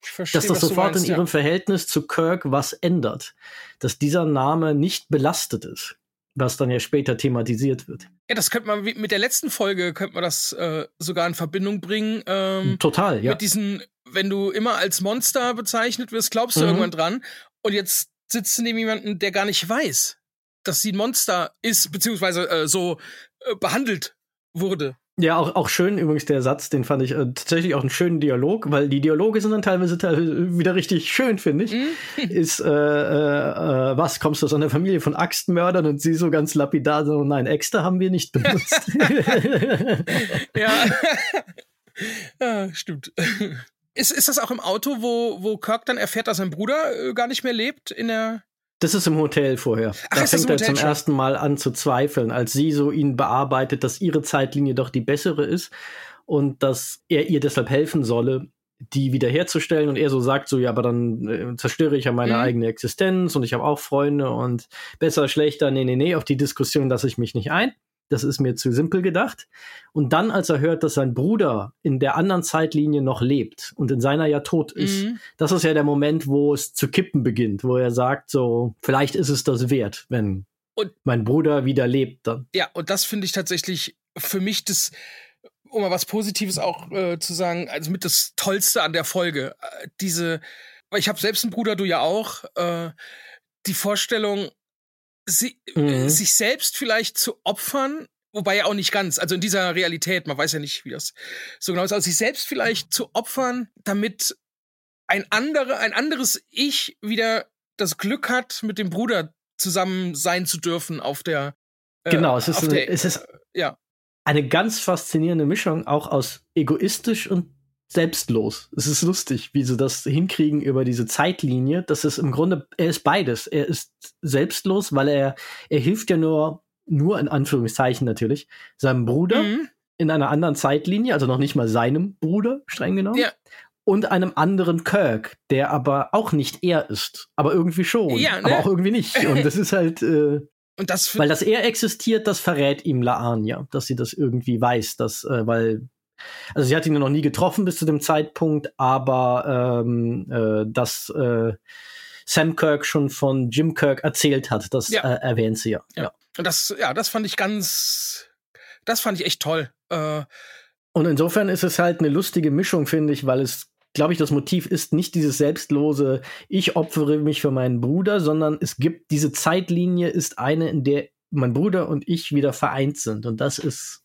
Verstehe, dass das sofort meinst, in ihrem ja. Verhältnis zu Kirk was ändert. Dass dieser Name nicht belastet ist. Was dann ja später thematisiert wird. Ja, das könnte man mit der letzten Folge könnte man das äh, sogar in Verbindung bringen. Ähm, Total, ja. Mit diesen wenn du immer als Monster bezeichnet wirst, glaubst du mhm. irgendwann dran. Und jetzt sitzt neben jemanden, der gar nicht weiß, dass sie ein Monster ist, beziehungsweise äh, so äh, behandelt wurde. Ja, auch, auch schön übrigens der Satz, den fand ich äh, tatsächlich auch einen schönen Dialog, weil die Dialoge sind dann teilweise, teilweise wieder richtig schön, finde ich. Mhm. Ist, äh, äh, äh, was, kommst du aus einer Familie von Axtmördern und sie so ganz lapidar so, nein, Äxte haben wir nicht benutzt. ja. ja, stimmt. Ist, ist das auch im Auto, wo, wo Kirk dann erfährt, dass sein Bruder äh, gar nicht mehr lebt in der das ist im Hotel vorher. Ach, da fängt er zum schon? ersten Mal an zu zweifeln, als sie so ihn bearbeitet, dass ihre Zeitlinie doch die bessere ist und dass er ihr deshalb helfen solle, die wiederherzustellen. Und er so sagt so, ja, aber dann äh, zerstöre ich ja meine mhm. eigene Existenz und ich habe auch Freunde und besser, schlechter, nee, nee, nee, auf die Diskussion lasse ich mich nicht ein. Das ist mir zu simpel gedacht. Und dann, als er hört, dass sein Bruder in der anderen Zeitlinie noch lebt und in seiner ja tot ist, mhm. das ist ja der Moment, wo es zu kippen beginnt, wo er sagt, so, vielleicht ist es das wert, wenn und, mein Bruder wieder lebt dann. Ja, und das finde ich tatsächlich für mich das, um mal was Positives auch äh, zu sagen, also mit das Tollste an der Folge. Äh, diese, weil ich habe selbst einen Bruder, du ja auch, äh, die Vorstellung, sie, mhm. sich selbst vielleicht zu opfern, wobei ja auch nicht ganz, also in dieser Realität, man weiß ja nicht, wie das so genau ist, also sich selbst vielleicht zu opfern, damit ein andere, ein anderes Ich wieder das Glück hat, mit dem Bruder zusammen sein zu dürfen auf der äh, Genau, es ist, der, es ist äh, ja. eine ganz faszinierende Mischung, auch aus egoistisch und selbstlos. Es ist lustig, wie sie das hinkriegen über diese Zeitlinie. Das ist im Grunde, er ist beides. Er ist selbstlos, weil er, er hilft ja nur, nur in Anführungszeichen natürlich, seinem Bruder mhm. in einer anderen Zeitlinie, also noch nicht mal seinem Bruder, streng genommen. Ja. Und einem anderen Kirk, der aber auch nicht er ist, aber irgendwie schon, ja, ne? aber auch irgendwie nicht. Und das ist halt, äh, das weil das er existiert, das verrät ihm Laan ja, dass sie das irgendwie weiß, dass, äh, weil also sie hat ihn noch nie getroffen bis zu dem Zeitpunkt, aber ähm, äh, dass äh, Sam Kirk schon von Jim Kirk erzählt hat, das ja. äh, erwähnt sie ja. ja. Und das, ja, das fand ich ganz, das fand ich echt toll. Äh, und insofern ist es halt eine lustige Mischung, finde ich, weil es, glaube ich, das Motiv ist nicht dieses selbstlose, ich opfere mich für meinen Bruder, sondern es gibt diese Zeitlinie ist eine, in der mein Bruder und ich wieder vereint sind. Und das ist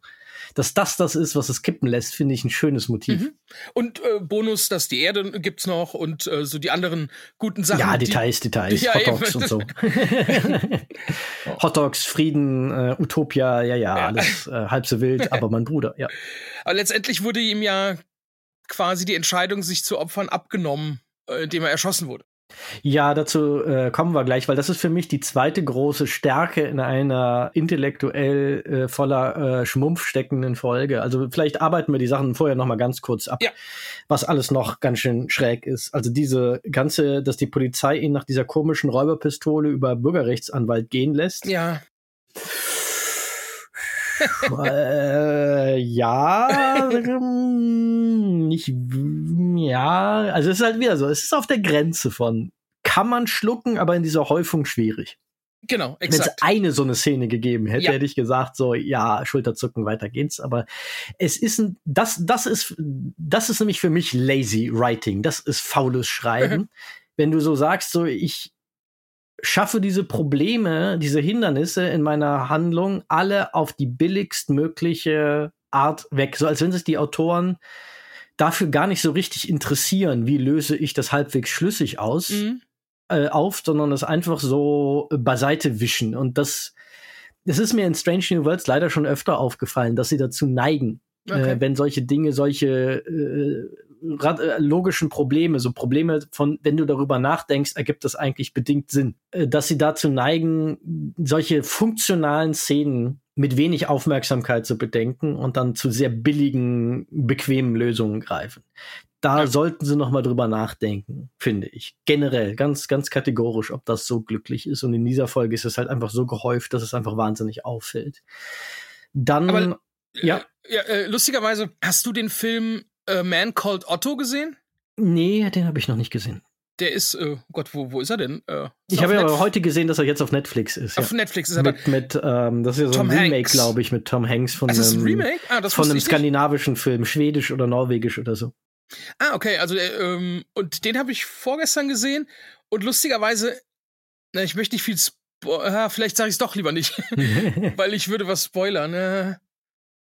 dass das das ist, was es kippen lässt, finde ich ein schönes Motiv. Mhm. Und äh, Bonus, dass die Erde gibt's noch und äh, so die anderen guten Sachen. Ja, Details, die, Details, ja, Hotdogs und so. Hotdogs, Frieden, äh, Utopia, ja, ja, ja. alles äh, halb so wild, aber mein Bruder, ja. Aber letztendlich wurde ihm ja quasi die Entscheidung, sich zu opfern, abgenommen, äh, indem er erschossen wurde. Ja, dazu äh, kommen wir gleich, weil das ist für mich die zweite große Stärke in einer intellektuell äh, voller äh, Schmumpf steckenden Folge. Also vielleicht arbeiten wir die Sachen vorher noch mal ganz kurz ab, ja. was alles noch ganz schön schräg ist. Also diese ganze, dass die Polizei ihn nach dieser komischen Räuberpistole über Bürgerrechtsanwalt gehen lässt. Ja. Äh, ja, nicht, ja, also es ist halt wieder so, es ist auf der Grenze von, kann man schlucken, aber in dieser Häufung schwierig. Genau, exakt. Wenn es eine so eine Szene gegeben hätte, ja. hätte ich gesagt, so, ja, Schulterzucken, weiter geht's. Aber es ist ein, das, das ist, das ist nämlich für mich lazy writing. Das ist faules Schreiben. Wenn du so sagst, so, ich, schaffe diese Probleme, diese Hindernisse in meiner Handlung alle auf die billigstmögliche Art weg. So als wenn sich die Autoren dafür gar nicht so richtig interessieren, wie löse ich das halbwegs schlüssig aus, mhm. äh, auf, sondern es einfach so beiseite wischen. Und das, das ist mir in Strange New Worlds leider schon öfter aufgefallen, dass sie dazu neigen, äh, okay. äh, wenn solche Dinge, solche äh, äh, logischen Probleme, so Probleme von, wenn du darüber nachdenkst, ergibt das eigentlich bedingt Sinn. Äh, dass sie dazu neigen, solche funktionalen Szenen mit wenig Aufmerksamkeit zu bedenken und dann zu sehr billigen, bequemen Lösungen greifen. Da ja. sollten sie noch mal drüber nachdenken, finde ich. Generell, ganz, ganz kategorisch, ob das so glücklich ist. Und in dieser Folge ist es halt einfach so gehäuft, dass es einfach wahnsinnig auffällt. Dann, Aber, ja. Äh, ja äh, lustigerweise, hast du den Film äh, Man Called Otto gesehen? Nee, den habe ich noch nicht gesehen. Der ist, äh, Gott, wo, wo ist er denn? Äh, ich habe ja aber heute gesehen, dass er jetzt auf Netflix ist. Auf ja. Netflix ist er mit, mit ähm, das ist ja so Tom ein Remake, glaube ich, mit Tom Hanks von also einem, ein Remake? Ah, das von einem skandinavischen Film, schwedisch oder norwegisch oder so. Ah, okay, also äh, ähm, und den habe ich vorgestern gesehen und lustigerweise, na, ich möchte nicht viel Spo vielleicht sage ich es doch lieber nicht, weil ich würde was spoilern.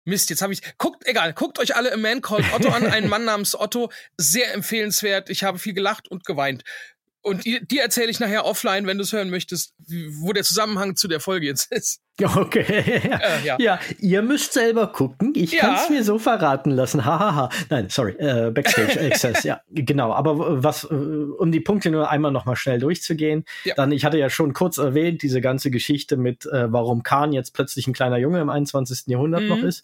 Mist, jetzt habe ich. Guckt, egal, guckt euch alle A Man Called Otto an, einen Mann namens Otto. Sehr empfehlenswert. Ich habe viel gelacht und geweint. Und die, erzähle ich nachher offline, wenn du es hören möchtest, wo der Zusammenhang zu der Folge jetzt ist. Okay. Äh, ja. ja. ihr müsst selber gucken. Ich ja. kann es mir so verraten lassen. Hahaha. Nein, sorry. Äh, Backstage Access. ja, genau. Aber was, äh, um die Punkte nur einmal noch mal schnell durchzugehen. Ja. Dann, ich hatte ja schon kurz erwähnt, diese ganze Geschichte mit, äh, warum Khan jetzt plötzlich ein kleiner Junge im 21. Jahrhundert mhm. noch ist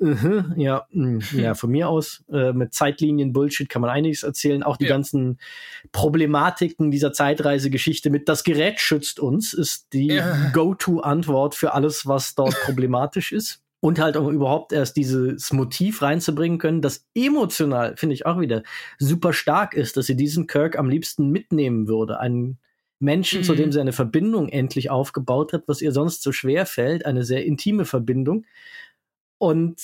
Uh ja, hm, ja, von mir aus. Äh, mit Zeitlinien-Bullshit kann man einiges erzählen. Auch die ja. ganzen Problematiken dieser Zeitreisegeschichte mit das Gerät schützt uns, ist die ja. Go-To-Antwort für alles, was dort problematisch ist. Und halt auch überhaupt erst dieses Motiv reinzubringen können, das emotional, finde ich auch wieder, super stark ist, dass sie diesen Kirk am liebsten mitnehmen würde. Einen Menschen, mhm. zu dem mhm. sie eine Verbindung endlich aufgebaut hat, was ihr sonst so schwer fällt, eine sehr intime Verbindung. Und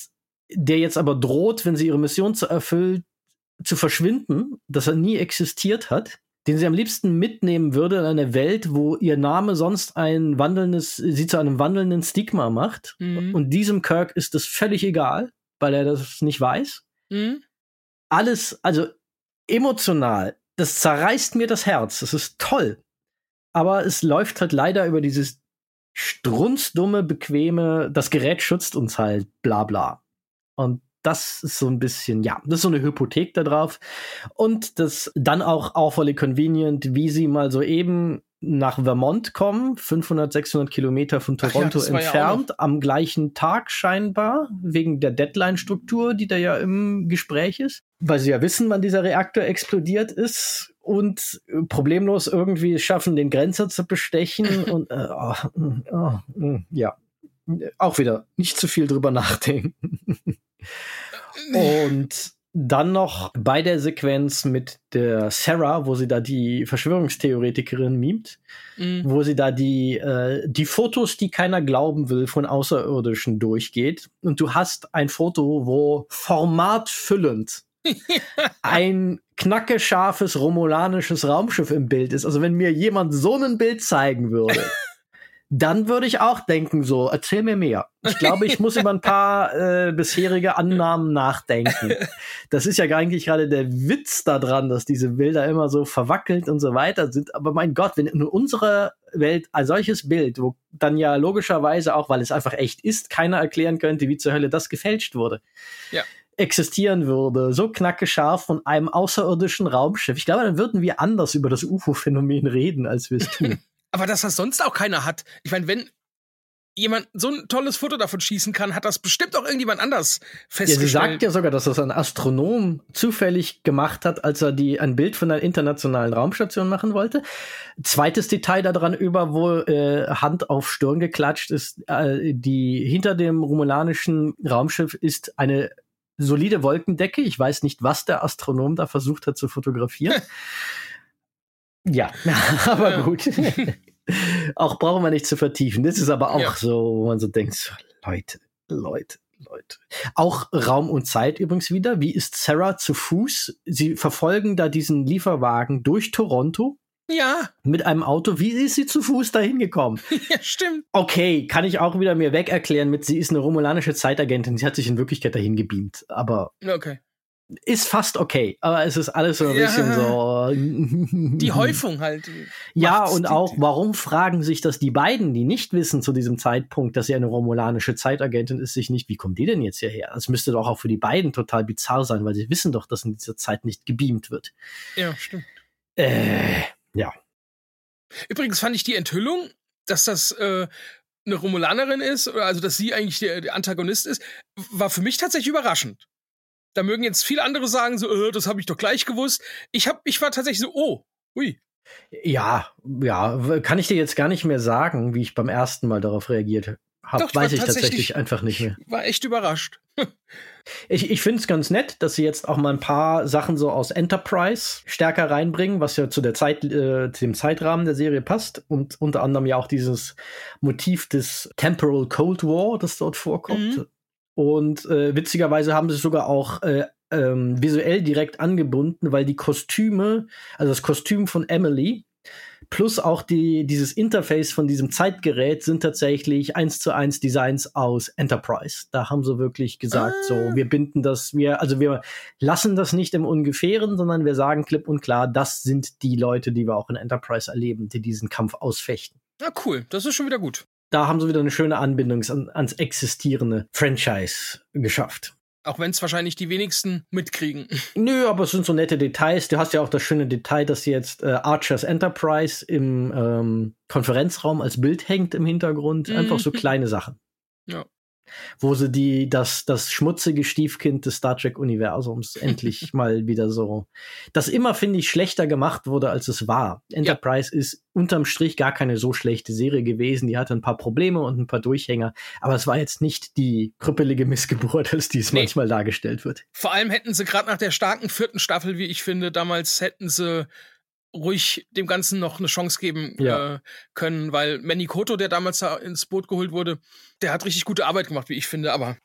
der jetzt aber droht, wenn sie ihre Mission zu erfüllt, zu verschwinden, dass er nie existiert hat, den sie am liebsten mitnehmen würde in eine Welt, wo ihr Name sonst ein wandelndes, sie zu einem wandelnden Stigma macht. Mhm. Und diesem Kirk ist das völlig egal, weil er das nicht weiß. Mhm. Alles, also emotional, das zerreißt mir das Herz. Das ist toll aber es läuft halt leider über dieses strunzdumme, bequeme, das Gerät schützt uns halt, bla bla. Und das ist so ein bisschen, ja, das ist so eine Hypothek da drauf. Und das dann auch awfully convenient, wie sie mal so eben nach Vermont kommen, 500, 600 Kilometer von Toronto ja, entfernt, ja am gleichen Tag scheinbar, wegen der Deadline-Struktur, die da ja im Gespräch ist, weil sie ja wissen, wann dieser Reaktor explodiert ist und problemlos irgendwie schaffen, den Grenzer zu bestechen und äh, oh, oh, ja, auch wieder nicht zu viel drüber nachdenken. und dann noch bei der Sequenz mit der Sarah, wo sie da die Verschwörungstheoretikerin mimt, mhm. wo sie da die, äh, die Fotos, die keiner glauben will, von Außerirdischen durchgeht. Und du hast ein Foto, wo formatfüllend ein knackescharfes romulanisches Raumschiff im Bild ist. Also wenn mir jemand so ein Bild zeigen würde, dann würde ich auch denken, so, erzähl mir mehr. Ich glaube, ich muss über ein paar äh, bisherige Annahmen nachdenken. Das ist ja eigentlich gerade der Witz daran, dass diese Bilder immer so verwackelt und so weiter sind. Aber mein Gott, wenn in unserer Welt ein solches Bild, wo dann ja logischerweise auch, weil es einfach echt ist, keiner erklären könnte, wie zur Hölle das gefälscht wurde. Ja existieren würde, so knackescharf von einem außerirdischen Raumschiff. Ich glaube, dann würden wir anders über das UFO-Phänomen reden, als wir es tun. Aber dass das sonst auch keiner hat. Ich meine, wenn jemand so ein tolles Foto davon schießen kann, hat das bestimmt auch irgendjemand anders festgestellt. Ja, sie sagt ja sogar, dass das ein Astronom zufällig gemacht hat, als er die ein Bild von einer internationalen Raumstation machen wollte. Zweites Detail daran über, wo äh, Hand auf Stirn geklatscht ist, äh, die hinter dem romulanischen Raumschiff ist eine solide Wolkendecke. Ich weiß nicht, was der Astronom da versucht hat zu fotografieren. Ja, aber gut. auch brauchen wir nicht zu vertiefen. Das ist aber auch ja. so, wo man so denkt, Leute, Leute, Leute. Auch Raum und Zeit übrigens wieder. Wie ist Sarah zu Fuß? Sie verfolgen da diesen Lieferwagen durch Toronto. Ja. Mit einem Auto. Wie ist sie zu Fuß dahin gekommen? ja, stimmt. Okay, kann ich auch wieder mir weg erklären mit, sie ist eine romulanische Zeitagentin. Sie hat sich in Wirklichkeit dahin gebeamt. Aber. Okay ist fast okay, aber es ist alles so ein ja. bisschen so. Die Häufung halt. Ja, und auch, warum fragen sich das die beiden, die nicht wissen zu diesem Zeitpunkt, dass sie eine romulanische Zeitagentin ist, sich nicht, wie kommt die denn jetzt hierher? Das müsste doch auch für die beiden total bizarr sein, weil sie wissen doch, dass in dieser Zeit nicht gebeamt wird. Ja, stimmt. Äh, ja. Übrigens fand ich die Enthüllung, dass das äh, eine Romulanerin ist, also dass sie eigentlich der, der Antagonist ist, war für mich tatsächlich überraschend. Da mögen jetzt viele andere sagen, so, äh, das habe ich doch gleich gewusst. Ich, hab, ich war tatsächlich so, oh, ui. Ja, ja, kann ich dir jetzt gar nicht mehr sagen, wie ich beim ersten Mal darauf reagiert habe. Weiß ich tatsächlich einfach nicht mehr. War echt überrascht. ich ich finde es ganz nett, dass sie jetzt auch mal ein paar Sachen so aus Enterprise stärker reinbringen, was ja zu der Zeit, äh, dem Zeitrahmen der Serie passt und unter anderem ja auch dieses Motiv des Temporal Cold War, das dort vorkommt. Mhm. Und äh, witzigerweise haben sie sogar auch äh, ähm, visuell direkt angebunden, weil die Kostüme, also das Kostüm von Emily, plus auch die, dieses Interface von diesem Zeitgerät sind tatsächlich eins zu eins Designs aus Enterprise. Da haben sie wirklich gesagt, ah. so, wir binden das, wir, also wir lassen das nicht im Ungefähren, sondern wir sagen klipp und klar, das sind die Leute, die wir auch in Enterprise erleben, die diesen Kampf ausfechten. Ja, cool. Das ist schon wieder gut da haben sie wieder eine schöne Anbindung an, ans existierende Franchise geschafft. Auch wenn es wahrscheinlich die wenigsten mitkriegen. Nö, aber es sind so nette Details. Du hast ja auch das schöne Detail, dass jetzt äh, Archers Enterprise im ähm, Konferenzraum als Bild hängt im Hintergrund. Einfach so mhm. kleine Sachen. Ja. Wo sie die, das, das schmutzige Stiefkind des Star Trek-Universums endlich mal wieder so, das immer, finde ich, schlechter gemacht wurde, als es war. Enterprise ja. ist unterm Strich gar keine so schlechte Serie gewesen. Die hatte ein paar Probleme und ein paar Durchhänger, aber es war jetzt nicht die krüppelige Missgeburt, als die es nee. manchmal dargestellt wird. Vor allem hätten sie gerade nach der starken vierten Staffel, wie ich finde, damals hätten sie ruhig dem Ganzen noch eine Chance geben ja. äh, können, weil Manny Koto, der damals da ins Boot geholt wurde, der hat richtig gute Arbeit gemacht, wie ich finde, aber.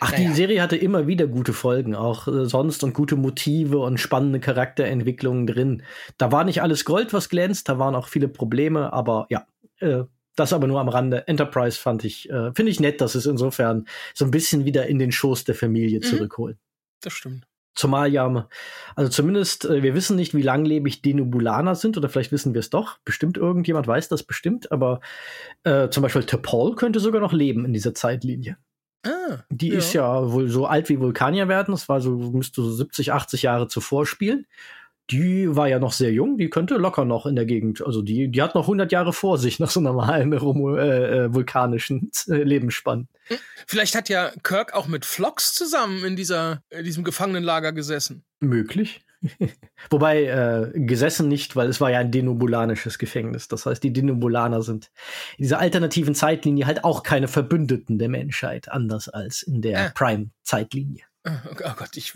Ach, naja. die Serie hatte immer wieder gute Folgen, auch äh, sonst und gute Motive und spannende Charakterentwicklungen drin. Da war nicht alles Gold, was glänzt, da waren auch viele Probleme, aber ja, äh, das aber nur am Rande. Enterprise fand ich, äh, finde ich nett, dass es insofern so ein bisschen wieder in den Schoß der Familie mhm. zurückholen. Das stimmt. Zumal ja, also zumindest, äh, wir wissen nicht, wie langlebig Denubulaner sind, oder vielleicht wissen wir es doch. Bestimmt irgendjemand weiß das bestimmt, aber äh, zum Beispiel T'Pol könnte sogar noch leben in dieser Zeitlinie. Ah, die ja. ist ja wohl so alt wie Vulkanier werden. Das war so, müsste so 70, 80 Jahre zuvor spielen die war ja noch sehr jung, die könnte locker noch in der Gegend, also die, die hat noch 100 Jahre vor sich nach so normalen äh, äh, vulkanischen äh, Lebensspann. Vielleicht hat ja Kirk auch mit Flox zusammen in dieser, in diesem Gefangenenlager gesessen. Möglich. Wobei äh, gesessen nicht, weil es war ja ein denobulanisches Gefängnis. Das heißt, die Denobulaner sind in dieser alternativen Zeitlinie halt auch keine Verbündeten der Menschheit, anders als in der äh. Prime-Zeitlinie. Oh, oh Gott, ich,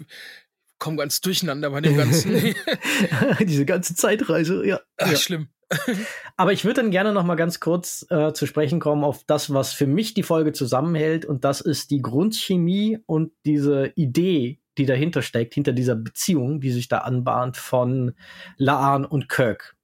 komme ganz durcheinander bei dem ganzen. Diese ganze Zeitreise, ja. Ach, ja. schlimm. Aber ich würde dann gerne noch mal ganz kurz äh, zu sprechen kommen auf das, was für mich die Folge zusammenhält. Und das ist die Grundchemie und diese Idee, die dahinter steckt, hinter dieser Beziehung, die sich da anbahnt von Laan und Kirk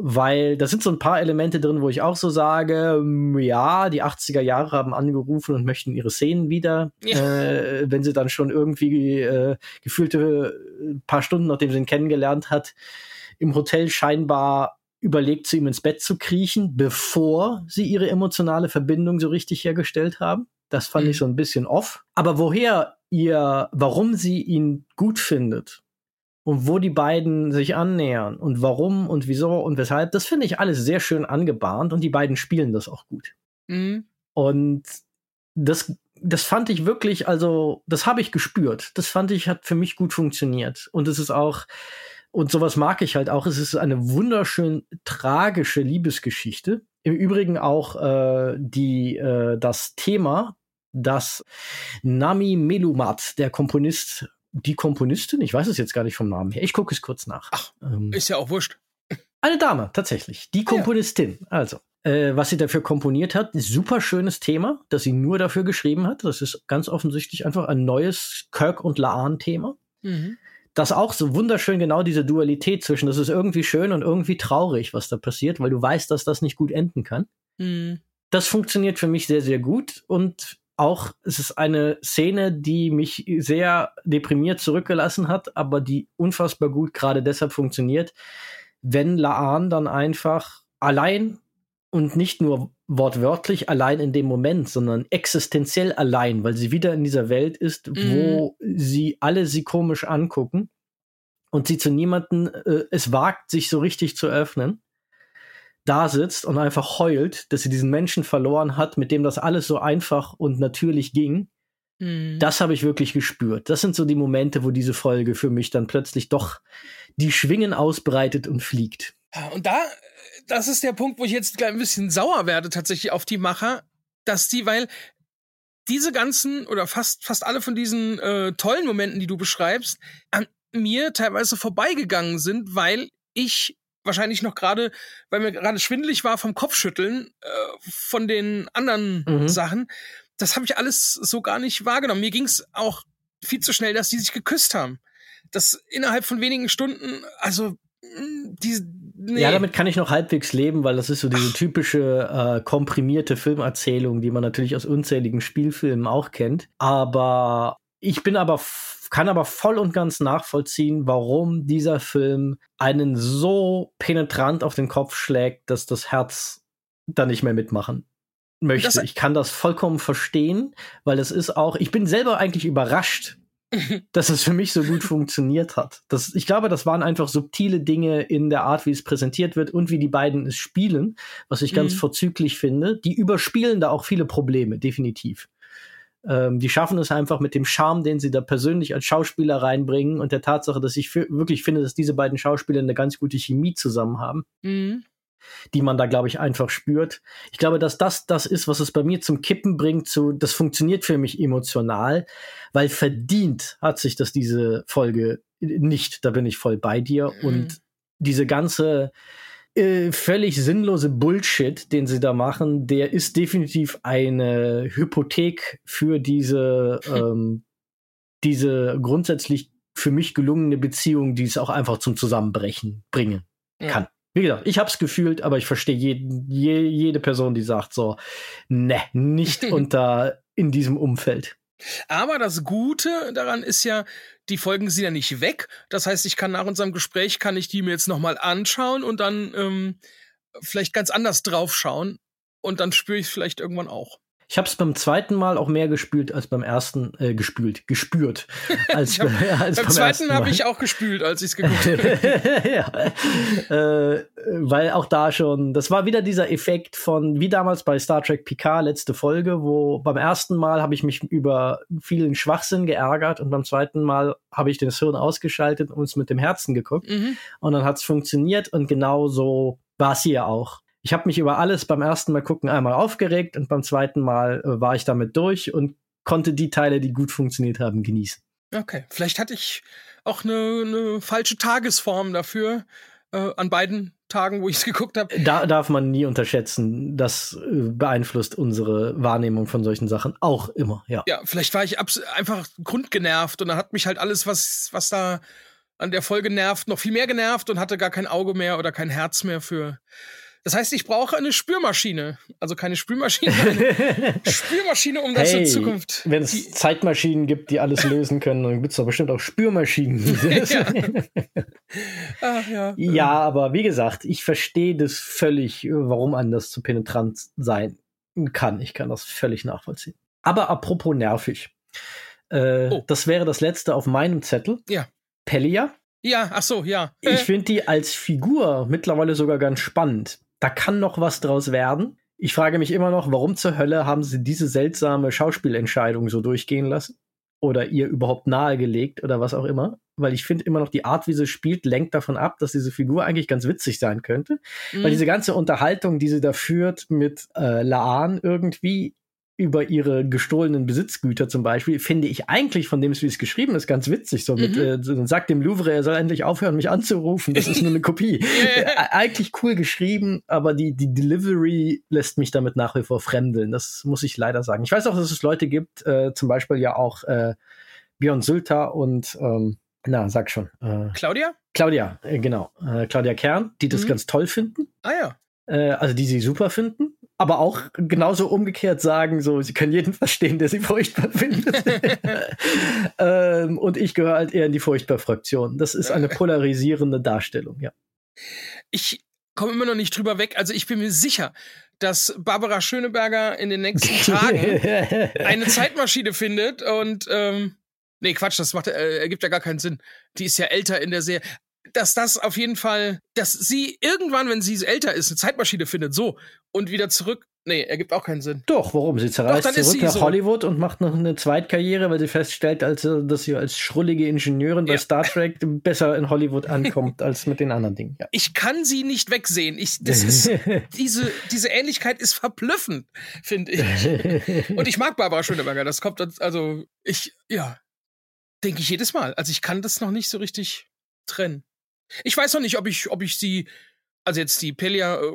weil da sind so ein paar Elemente drin, wo ich auch so sage, ähm, ja, die 80er Jahre haben angerufen und möchten ihre Szenen wieder, ja. äh, wenn sie dann schon irgendwie äh, gefühlte äh, paar Stunden, nachdem sie ihn kennengelernt hat, im Hotel scheinbar überlegt, zu ihm ins Bett zu kriechen, bevor sie ihre emotionale Verbindung so richtig hergestellt haben. Das fand mhm. ich so ein bisschen off. Aber woher ihr, warum sie ihn gut findet, und wo die beiden sich annähern und warum und wieso und weshalb, das finde ich alles sehr schön angebahnt und die beiden spielen das auch gut. Mhm. Und das, das fand ich wirklich, also, das habe ich gespürt. Das fand ich, hat für mich gut funktioniert. Und es ist auch, und sowas mag ich halt auch, es ist eine wunderschön tragische Liebesgeschichte. Im Übrigen auch äh, die, äh, das Thema, das Nami Melumat, der Komponist die Komponistin, ich weiß es jetzt gar nicht vom Namen her, ich gucke es kurz nach. Ach, ähm, ist ja auch wurscht. Eine Dame, tatsächlich. Die Komponistin. Ah, ja. Also, äh, was sie dafür komponiert hat, super schönes Thema, das sie nur dafür geschrieben hat. Das ist ganz offensichtlich einfach ein neues Kirk- und Laan-Thema. Mhm. Das auch so wunderschön genau diese Dualität zwischen, das ist irgendwie schön und irgendwie traurig, was da passiert, weil du weißt, dass das nicht gut enden kann. Mhm. Das funktioniert für mich sehr, sehr gut und auch, es ist eine Szene, die mich sehr deprimiert zurückgelassen hat, aber die unfassbar gut gerade deshalb funktioniert, wenn Laan dann einfach allein und nicht nur wortwörtlich allein in dem Moment, sondern existenziell allein, weil sie wieder in dieser Welt ist, mhm. wo sie alle sie komisch angucken und sie zu niemanden äh, es wagt, sich so richtig zu öffnen da sitzt und einfach heult, dass sie diesen Menschen verloren hat, mit dem das alles so einfach und natürlich ging. Mhm. Das habe ich wirklich gespürt. Das sind so die Momente, wo diese Folge für mich dann plötzlich doch die Schwingen ausbreitet und fliegt. Und da, das ist der Punkt, wo ich jetzt ein bisschen sauer werde tatsächlich auf die Macher, dass die, weil diese ganzen oder fast fast alle von diesen äh, tollen Momenten, die du beschreibst, an mir teilweise vorbeigegangen sind, weil ich wahrscheinlich noch gerade, weil mir gerade schwindelig war vom Kopfschütteln äh, von den anderen mhm. Sachen. Das habe ich alles so gar nicht wahrgenommen. Mir ging es auch viel zu schnell, dass die sich geküsst haben. Das innerhalb von wenigen Stunden, also hm, die, nee. Ja, damit kann ich noch halbwegs leben, weil das ist so diese typische äh, komprimierte Filmerzählung, die man natürlich aus unzähligen Spielfilmen auch kennt. Aber ich bin aber kann aber voll und ganz nachvollziehen, warum dieser Film einen so penetrant auf den Kopf schlägt, dass das Herz da nicht mehr mitmachen möchte. Das ich kann das vollkommen verstehen, weil es ist auch, ich bin selber eigentlich überrascht, dass es für mich so gut funktioniert hat. Das, ich glaube, das waren einfach subtile Dinge in der Art, wie es präsentiert wird und wie die beiden es spielen, was ich ganz mhm. vorzüglich finde. Die überspielen da auch viele Probleme, definitiv. Ähm, die schaffen es einfach mit dem Charme, den sie da persönlich als Schauspieler reinbringen und der Tatsache, dass ich wirklich finde, dass diese beiden Schauspieler eine ganz gute Chemie zusammen haben. Mhm die man da, glaube ich, einfach spürt. Ich glaube, dass das das ist, was es bei mir zum Kippen bringt. Zu, das funktioniert für mich emotional, weil verdient hat sich das diese Folge nicht. Da bin ich voll bei dir. Mhm. Und diese ganze äh, völlig sinnlose Bullshit, den sie da machen, der ist definitiv eine Hypothek für diese, ähm, diese grundsätzlich für mich gelungene Beziehung, die es auch einfach zum Zusammenbrechen bringen kann. Ja. Wie gesagt, ich hab's gefühlt, aber ich verstehe jeden, je, jede Person, die sagt so, ne, nicht unter in diesem Umfeld. Aber das Gute daran ist ja, die Folgen sind ja nicht weg. Das heißt, ich kann nach unserem Gespräch, kann ich die mir jetzt nochmal anschauen und dann ähm, vielleicht ganz anders draufschauen. Und dann spüre ich es vielleicht irgendwann auch. Ich habe es beim zweiten Mal auch mehr gespült als beim ersten, äh, gespült, gespürt. Als, hab, als beim, beim zweiten habe ich auch gespült, als ich es geguckt habe. ja. Äh, weil auch da schon, das war wieder dieser Effekt von, wie damals bei Star Trek Picard, letzte Folge, wo beim ersten Mal habe ich mich über vielen Schwachsinn geärgert und beim zweiten Mal habe ich das Hirn ausgeschaltet und es mit dem Herzen geguckt. Mhm. Und dann hat es funktioniert und genau so war es hier auch ich habe mich über alles beim ersten Mal gucken einmal aufgeregt und beim zweiten Mal äh, war ich damit durch und konnte die Teile, die gut funktioniert haben, genießen. Okay, vielleicht hatte ich auch eine, eine falsche Tagesform dafür äh, an beiden Tagen, wo ich es geguckt habe. Da darf man nie unterschätzen. Das äh, beeinflusst unsere Wahrnehmung von solchen Sachen auch immer, ja. Ja, vielleicht war ich einfach grundgenervt und dann hat mich halt alles, was, was da an der Folge nervt, noch viel mehr genervt und hatte gar kein Auge mehr oder kein Herz mehr für, das heißt, ich brauche eine Spürmaschine. Also keine Spülmaschine, eine Spürmaschine, um das hey, in Zukunft. Wenn es Zeitmaschinen gibt, die alles lösen können, dann gibt es doch bestimmt auch Spürmaschinen. ja. Ach, ja. ja, aber wie gesagt, ich verstehe das völlig, warum anders zu penetrant sein kann. Ich kann das völlig nachvollziehen. Aber apropos nervig. Äh, oh. Das wäre das letzte auf meinem Zettel. Ja. Pellia. Ja, ach so, ja. Ich äh. finde die als Figur mittlerweile sogar ganz spannend da kann noch was draus werden. Ich frage mich immer noch, warum zur Hölle haben sie diese seltsame Schauspielentscheidung so durchgehen lassen? Oder ihr überhaupt nahegelegt oder was auch immer? Weil ich finde immer noch, die Art, wie sie spielt, lenkt davon ab, dass diese Figur eigentlich ganz witzig sein könnte. Mhm. Weil diese ganze Unterhaltung, die sie da führt mit äh, Laan irgendwie, über ihre gestohlenen Besitzgüter zum Beispiel, finde ich eigentlich von dem, wie es geschrieben ist, ganz witzig. So mit, mhm. äh, sagt dem Louvre, er soll endlich aufhören, mich anzurufen. Das ist nur eine Kopie. äh, eigentlich cool geschrieben, aber die, die Delivery lässt mich damit nach wie vor fremdeln. Das muss ich leider sagen. Ich weiß auch, dass es Leute gibt, äh, zum Beispiel ja auch äh, Björn Sülter und ähm, na, sag schon. Äh, Claudia? Claudia, äh, genau. Äh, Claudia Kern, die das mhm. ganz toll finden. Ah ja. Äh, also die sie super finden aber auch genauso umgekehrt sagen, so, sie können jeden verstehen, der sie furchtbar findet. ähm, und ich gehöre halt eher in die Furchtbar-Fraktion. Das ist eine polarisierende Darstellung, ja. Ich komme immer noch nicht drüber weg. Also ich bin mir sicher, dass Barbara Schöneberger in den nächsten Tagen eine Zeitmaschine findet und ähm, Nee, Quatsch, das macht, äh, ergibt ja gar keinen Sinn. Die ist ja älter in der Serie dass das auf jeden Fall, dass sie irgendwann, wenn sie älter ist, eine Zeitmaschine findet, so, und wieder zurück. Nee, ergibt auch keinen Sinn. Doch, warum? Sie zerreißt Doch, zurück nach so. Hollywood und macht noch eine Zweitkarriere, weil sie feststellt, also, dass sie als schrullige Ingenieurin ja. bei Star Trek besser in Hollywood ankommt als mit den anderen Dingen. Ja. Ich kann sie nicht wegsehen. Ich, das ist, diese, diese Ähnlichkeit ist verblüffend, finde ich. Und ich mag Barbara Schöneberger. Das kommt, also, ich, ja, denke ich jedes Mal. Also, ich kann das noch nicht so richtig trennen. Ich weiß noch nicht, ob ich, ob ich sie, also jetzt die Pelia äh,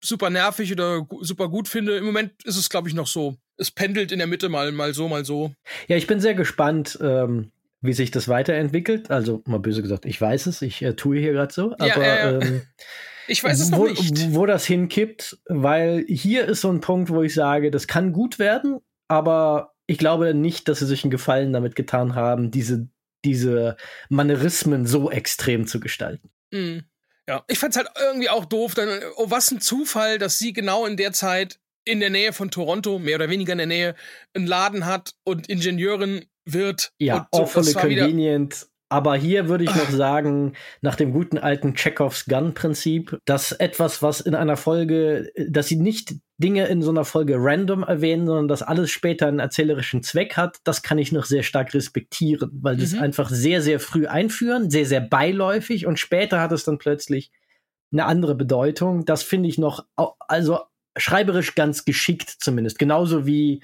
super nervig oder super gut finde. Im Moment ist es, glaube ich, noch so. Es pendelt in der Mitte mal, mal so, mal so. Ja, ich bin sehr gespannt, ähm, wie sich das weiterentwickelt. Also, mal böse gesagt, ich weiß es, ich äh, tue hier gerade so, aber ja, ja, ja. Ähm, ich weiß es noch wo, nicht. Wo das hinkippt, weil hier ist so ein Punkt, wo ich sage, das kann gut werden, aber ich glaube nicht, dass sie sich einen Gefallen damit getan haben, diese diese Manierismen so extrem zu gestalten. Mhm. Ja, ich fand's halt irgendwie auch doof. Dann, oh, was ein Zufall, dass sie genau in der Zeit in der Nähe von Toronto, mehr oder weniger in der Nähe, einen Laden hat und Ingenieurin wird. Ja, und so, awfully convenient. Aber hier würde ich noch sagen, nach dem guten alten Chekhovs Gun-Prinzip, dass etwas, was in einer Folge, dass sie nicht Dinge in so einer Folge random erwähnen, sondern dass alles später einen erzählerischen Zweck hat, das kann ich noch sehr stark respektieren, weil mhm. das einfach sehr, sehr früh einführen, sehr, sehr beiläufig und später hat es dann plötzlich eine andere Bedeutung. Das finde ich noch, also schreiberisch ganz geschickt zumindest. Genauso wie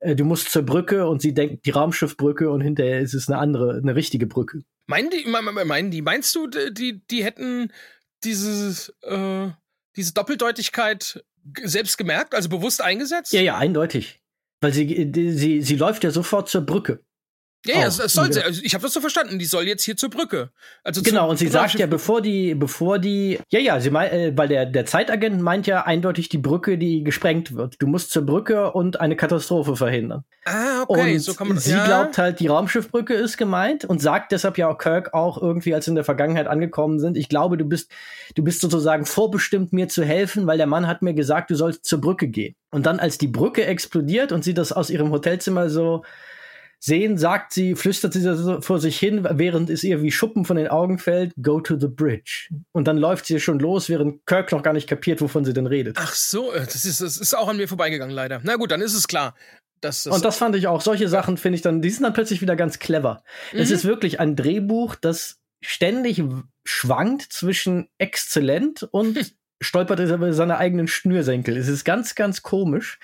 du musst zur Brücke und sie denkt die Raumschiffbrücke und hinterher ist es eine andere, eine richtige Brücke. Meinen die, meinen die, meinst du, die, die hätten dieses, äh, diese Doppeldeutigkeit selbst gemerkt, also bewusst eingesetzt? Ja, ja, eindeutig. Weil sie, die, sie, sie läuft ja sofort zur Brücke. Ja, ja, es, es soll sie. Also ich habe das so verstanden. Die soll jetzt hier zur Brücke. Also genau. Und sie sagt ja, bevor die, bevor die, ja, ja, sie meint, äh, weil der der Zeitagent meint ja eindeutig die Brücke, die gesprengt wird. Du musst zur Brücke und eine Katastrophe verhindern. Ah, okay. Und so kann man. Sie ja. glaubt halt, die Raumschiffbrücke ist gemeint und sagt deshalb ja auch Kirk auch irgendwie, als sie in der Vergangenheit angekommen sind. Ich glaube, du bist, du bist sozusagen vorbestimmt, mir zu helfen, weil der Mann hat mir gesagt, du sollst zur Brücke gehen. Und dann, als die Brücke explodiert und sie das aus ihrem Hotelzimmer so sehen, sagt sie, flüstert sie so vor sich hin, während es ihr wie Schuppen von den Augen fällt, go to the bridge. Und dann läuft sie schon los, während Kirk noch gar nicht kapiert, wovon sie denn redet. Ach so, äh, das ist, das ist auch an mir vorbeigegangen, leider. Na gut, dann ist es klar. Das und das fand ich auch, solche Sachen finde ich dann, die sind dann plötzlich wieder ganz clever. Mhm. Es ist wirklich ein Drehbuch, das ständig schwankt zwischen exzellent und stolpert über seine eigenen Schnürsenkel. Es ist ganz, ganz komisch.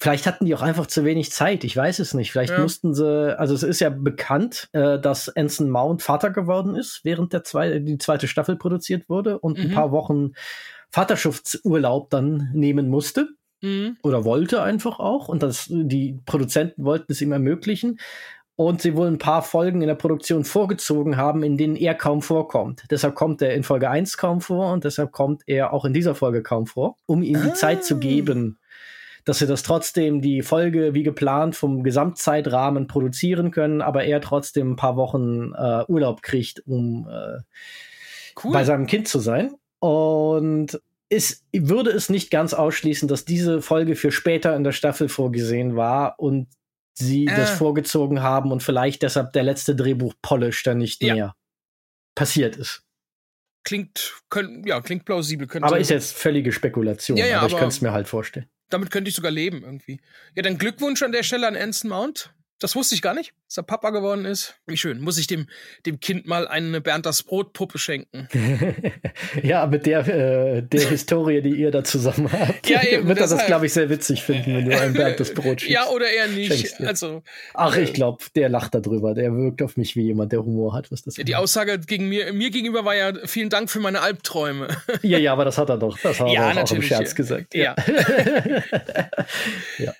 Vielleicht hatten die auch einfach zu wenig Zeit. Ich weiß es nicht. Vielleicht ja. mussten sie, also es ist ja bekannt, äh, dass Anson Mount Vater geworden ist, während der zwei, die zweite Staffel produziert wurde und mhm. ein paar Wochen Vaterschaftsurlaub dann nehmen musste. Mhm. Oder wollte einfach auch. Und das, die Produzenten wollten es ihm ermöglichen. Und sie wohl ein paar Folgen in der Produktion vorgezogen haben, in denen er kaum vorkommt. Deshalb kommt er in Folge 1 kaum vor und deshalb kommt er auch in dieser Folge kaum vor, um ihm ah. die Zeit zu geben, dass sie das trotzdem die Folge wie geplant vom Gesamtzeitrahmen produzieren können, aber er trotzdem ein paar Wochen äh, Urlaub kriegt, um äh, cool. bei seinem Kind zu sein. Und es würde es nicht ganz ausschließen, dass diese Folge für später in der Staffel vorgesehen war und sie äh. das vorgezogen haben und vielleicht deshalb der letzte Drehbuch Polish dann nicht ja. mehr passiert ist. Klingt, könnt, ja, klingt plausibel. Könnte aber ist jetzt völlige Spekulation. Ja, ja, aber ich könnte es mir halt vorstellen damit könnte ich sogar leben irgendwie. Ja, dann Glückwunsch an der Stelle an Anson Mount. Das wusste ich gar nicht, dass er Papa geworden ist. Wie schön. Muss ich dem, dem Kind mal eine Bernd das Brot-Puppe schenken. ja, mit der, äh, der Historie, die ihr da zusammen habt, ja, eben, wird er das, glaube ich, sehr witzig finden, wenn du ein Bernd das Brot schenkst. Ja, oder eher nicht. Also, Ach, ich glaube, der lacht darüber. Der wirkt auf mich wie jemand, der Humor hat, was das ja, Die Aussage gegen mir, mir gegenüber war ja, vielen Dank für meine Albträume. ja, ja, aber das hat er doch. Das hat ja, er auch im Scherz gesagt. Ja. ja.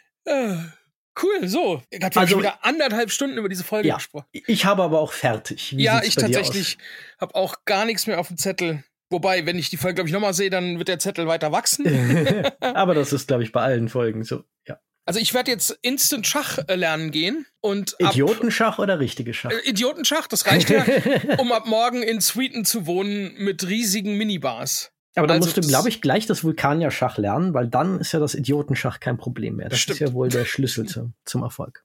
Cool, so. Ich habe also, wieder anderthalb Stunden über diese Folge ja, gesprochen. Ich habe aber auch fertig. Wie ja, ich tatsächlich habe auch gar nichts mehr auf dem Zettel. Wobei, wenn ich die Folge, glaube ich, nochmal sehe, dann wird der Zettel weiter wachsen. aber das ist, glaube ich, bei allen Folgen so, ja. Also ich werde jetzt Instant Schach äh, lernen gehen und Idiotenschach oder richtige Schach? Äh, Idiotenschach, das reicht ja, um ab morgen in Sweden zu wohnen mit riesigen Minibars. Aber dann also musst du, glaube ich, gleich das Vulkanier-Schach lernen, weil dann ist ja das Idiotenschach kein Problem mehr. Das stimmt. ist ja wohl der Schlüssel zum, zum Erfolg.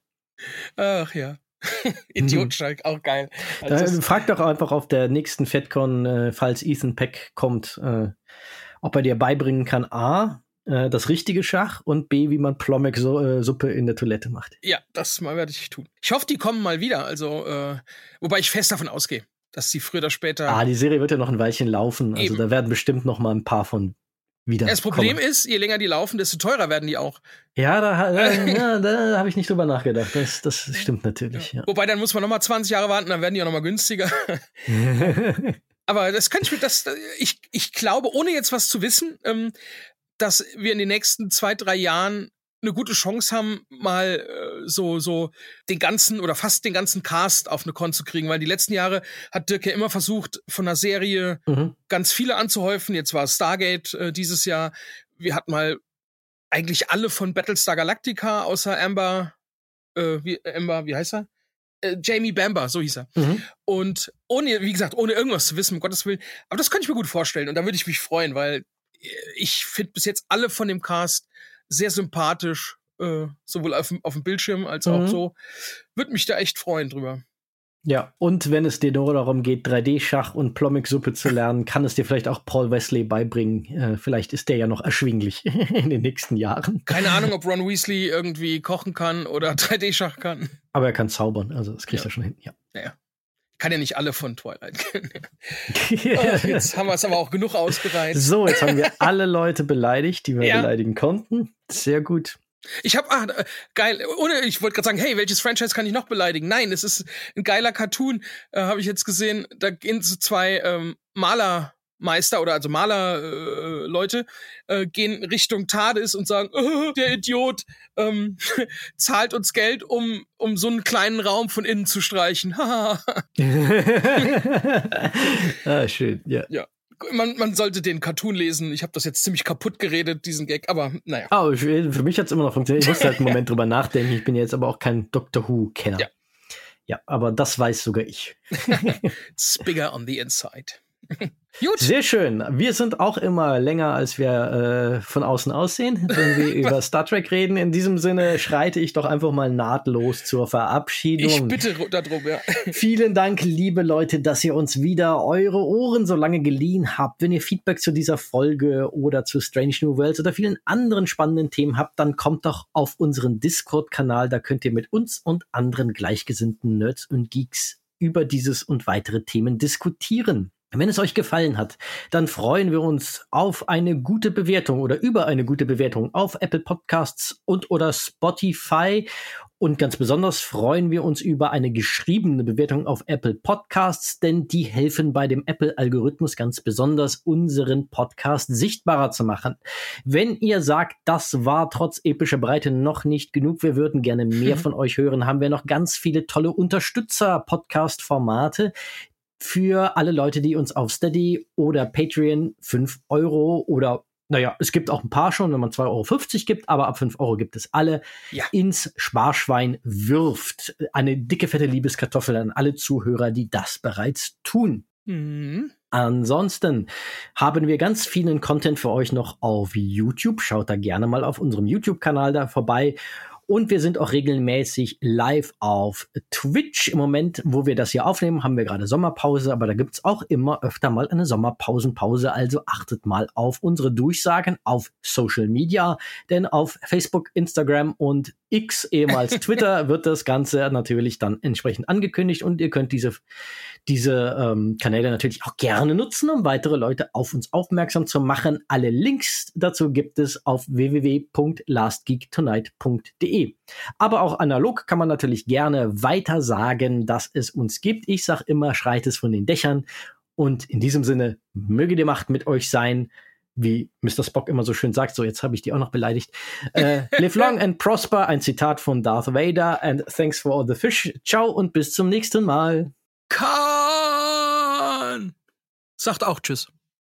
Ach ja. Idiotenschach, auch geil. Also frag doch einfach auf der nächsten FedCon, äh, falls Ethan Peck kommt, äh, ob er dir beibringen kann, A, äh, das richtige Schach und B, wie man Plomek-Suppe äh, in der Toilette macht. Ja, das mal werde ich tun. Ich hoffe, die kommen mal wieder. Also, äh, wobei ich fest davon ausgehe dass sie früher oder später. Ah, die Serie wird ja noch ein Weilchen laufen. Also Eben. da werden bestimmt noch mal ein paar von wieder. Das Problem kommen. ist, je länger die laufen, desto teurer werden die auch. Ja, da, da, ja, da habe ich nicht drüber nachgedacht. Das, das stimmt natürlich. Ja. Ja. Wobei, dann muss man noch mal 20 Jahre warten, dann werden die auch noch mal günstiger. Aber das könnte ich mir, das, ich, ich glaube, ohne jetzt was zu wissen, ähm, dass wir in den nächsten zwei, drei Jahren eine gute Chance haben, mal äh, so, so den ganzen oder fast den ganzen Cast auf eine Con zu kriegen, weil die letzten Jahre hat Dirk ja immer versucht, von einer Serie mhm. ganz viele anzuhäufen. Jetzt war Stargate äh, dieses Jahr. Wir hatten mal eigentlich alle von Battlestar Galactica, außer Amber, äh, wie, Amber, wie heißt er? Äh, Jamie Bamber, so hieß er. Mhm. Und ohne, wie gesagt, ohne irgendwas zu wissen, um Gottes Willen. Aber das könnte ich mir gut vorstellen und da würde ich mich freuen, weil äh, ich finde bis jetzt alle von dem Cast sehr sympathisch, äh, sowohl auf, auf dem Bildschirm als auch mhm. so. Würde mich da echt freuen drüber. Ja, und wenn es dir nur darum geht, 3D-Schach und Plommic-Suppe zu lernen, kann es dir vielleicht auch Paul Wesley beibringen. Äh, vielleicht ist der ja noch erschwinglich in den nächsten Jahren. Keine Ahnung, ob Ron Weasley irgendwie kochen kann oder 3D-Schach kann. Aber er kann zaubern, also das kriegt Ja. er schon hin. Ja. Naja. Kann ja nicht alle von Twilight kennen. Oh, jetzt haben wir es aber auch genug ausgereizt. so, jetzt haben wir alle Leute beleidigt, die wir Ja. beleidigen konnten. Sehr gut. Ich habe, ah, äh, geil, ohne, ich wollte gerade sagen, hey, welches Franchise kann ich noch beleidigen? Nein, es ist ein geiler Cartoon, äh, habe ich jetzt gesehen. Da gehen so zwei ähm, Malermeister oder also Malerleute äh, Leute, äh, gehen Richtung TARDIS und sagen, äh, der Idiot ähm, zahlt uns Geld, um, um so einen kleinen Raum von innen zu streichen. ah, schön, ja. Man, man sollte den Cartoon lesen. Ich habe das jetzt ziemlich kaputt geredet, diesen Gag, aber naja. Aber für für mich hat es immer noch funktioniert. Ich musste halt einen Moment drüber nachdenken. Ich bin jetzt aber auch kein Doctor Who-Kenner. Ja. ja, aber das weiß sogar ich. It's bigger on the inside. Gut. Sehr schön. Wir sind auch immer länger, als wir äh, von außen aussehen, wenn wir über Star Trek reden. In diesem Sinne schreite ich doch einfach mal nahtlos zur Verabschiedung. Ich bitte ru- darum, ja. Vielen Dank, liebe Leute, dass ihr uns wieder eure Ohren so lange geliehen habt. Wenn ihr Feedback zu dieser Folge oder zu Strange New Worlds oder vielen anderen spannenden Themen habt, dann kommt doch auf unseren Discord-Kanal. Da könnt ihr mit uns und anderen gleichgesinnten Nerds und Geeks über dieses und weitere Themen diskutieren. Wenn es euch gefallen hat, dann freuen wir uns auf eine gute Bewertung oder über eine gute Bewertung auf Apple Podcasts und oder Spotify. Und ganz besonders freuen wir uns über eine geschriebene Bewertung auf Apple Podcasts, denn die helfen bei dem Apple-Algorithmus ganz besonders, unseren Podcast sichtbarer zu machen. Wenn ihr sagt, das war trotz epischer Breite noch nicht genug, wir würden gerne mehr von euch hören, haben wir noch ganz viele tolle Unterstützer-Podcast-Formate für alle Leute, die uns auf Steady oder Patreon 5 Euro oder naja, es gibt auch ein paar schon, wenn man 2,50 Euro gibt, aber ab 5 Euro gibt es alle, Ja. ins Sparschwein wirft. Eine dicke, fette Liebeskartoffel an alle Zuhörer, die das bereits tun. Mhm. Ansonsten haben wir ganz vielen Content für euch noch auf YouTube. Schaut da gerne mal auf unserem YouTube-Kanal da vorbei. Und wir sind auch regelmäßig live auf Twitch. Im Moment, wo wir das hier aufnehmen, haben wir gerade Sommerpause, aber da gibt's auch immer öfter mal eine Sommerpausenpause. Also achtet mal auf unsere Durchsagen auf Social Media, denn auf Facebook, Instagram und X, ehemals Twitter, wird das Ganze natürlich dann entsprechend angekündigt und ihr könnt diese, diese ähm, Kanäle natürlich auch gerne nutzen, um weitere Leute auf uns aufmerksam zu machen. Alle Links dazu gibt es auf www.lastgeektonight.de. Aber auch analog kann man natürlich gerne weiter sagen, dass es uns gibt. Ich sag immer, schreit es von den Dächern. Und in diesem Sinne, möge die Macht mit euch sein. Wie Mr. Spock immer so schön sagt, so jetzt habe ich die auch noch beleidigt. Äh, live long and prosper, ein Zitat von Darth Vader. And thanks for all the fish. Ciao und bis zum nächsten Mal. Kahn! Sagt auch Tschüss.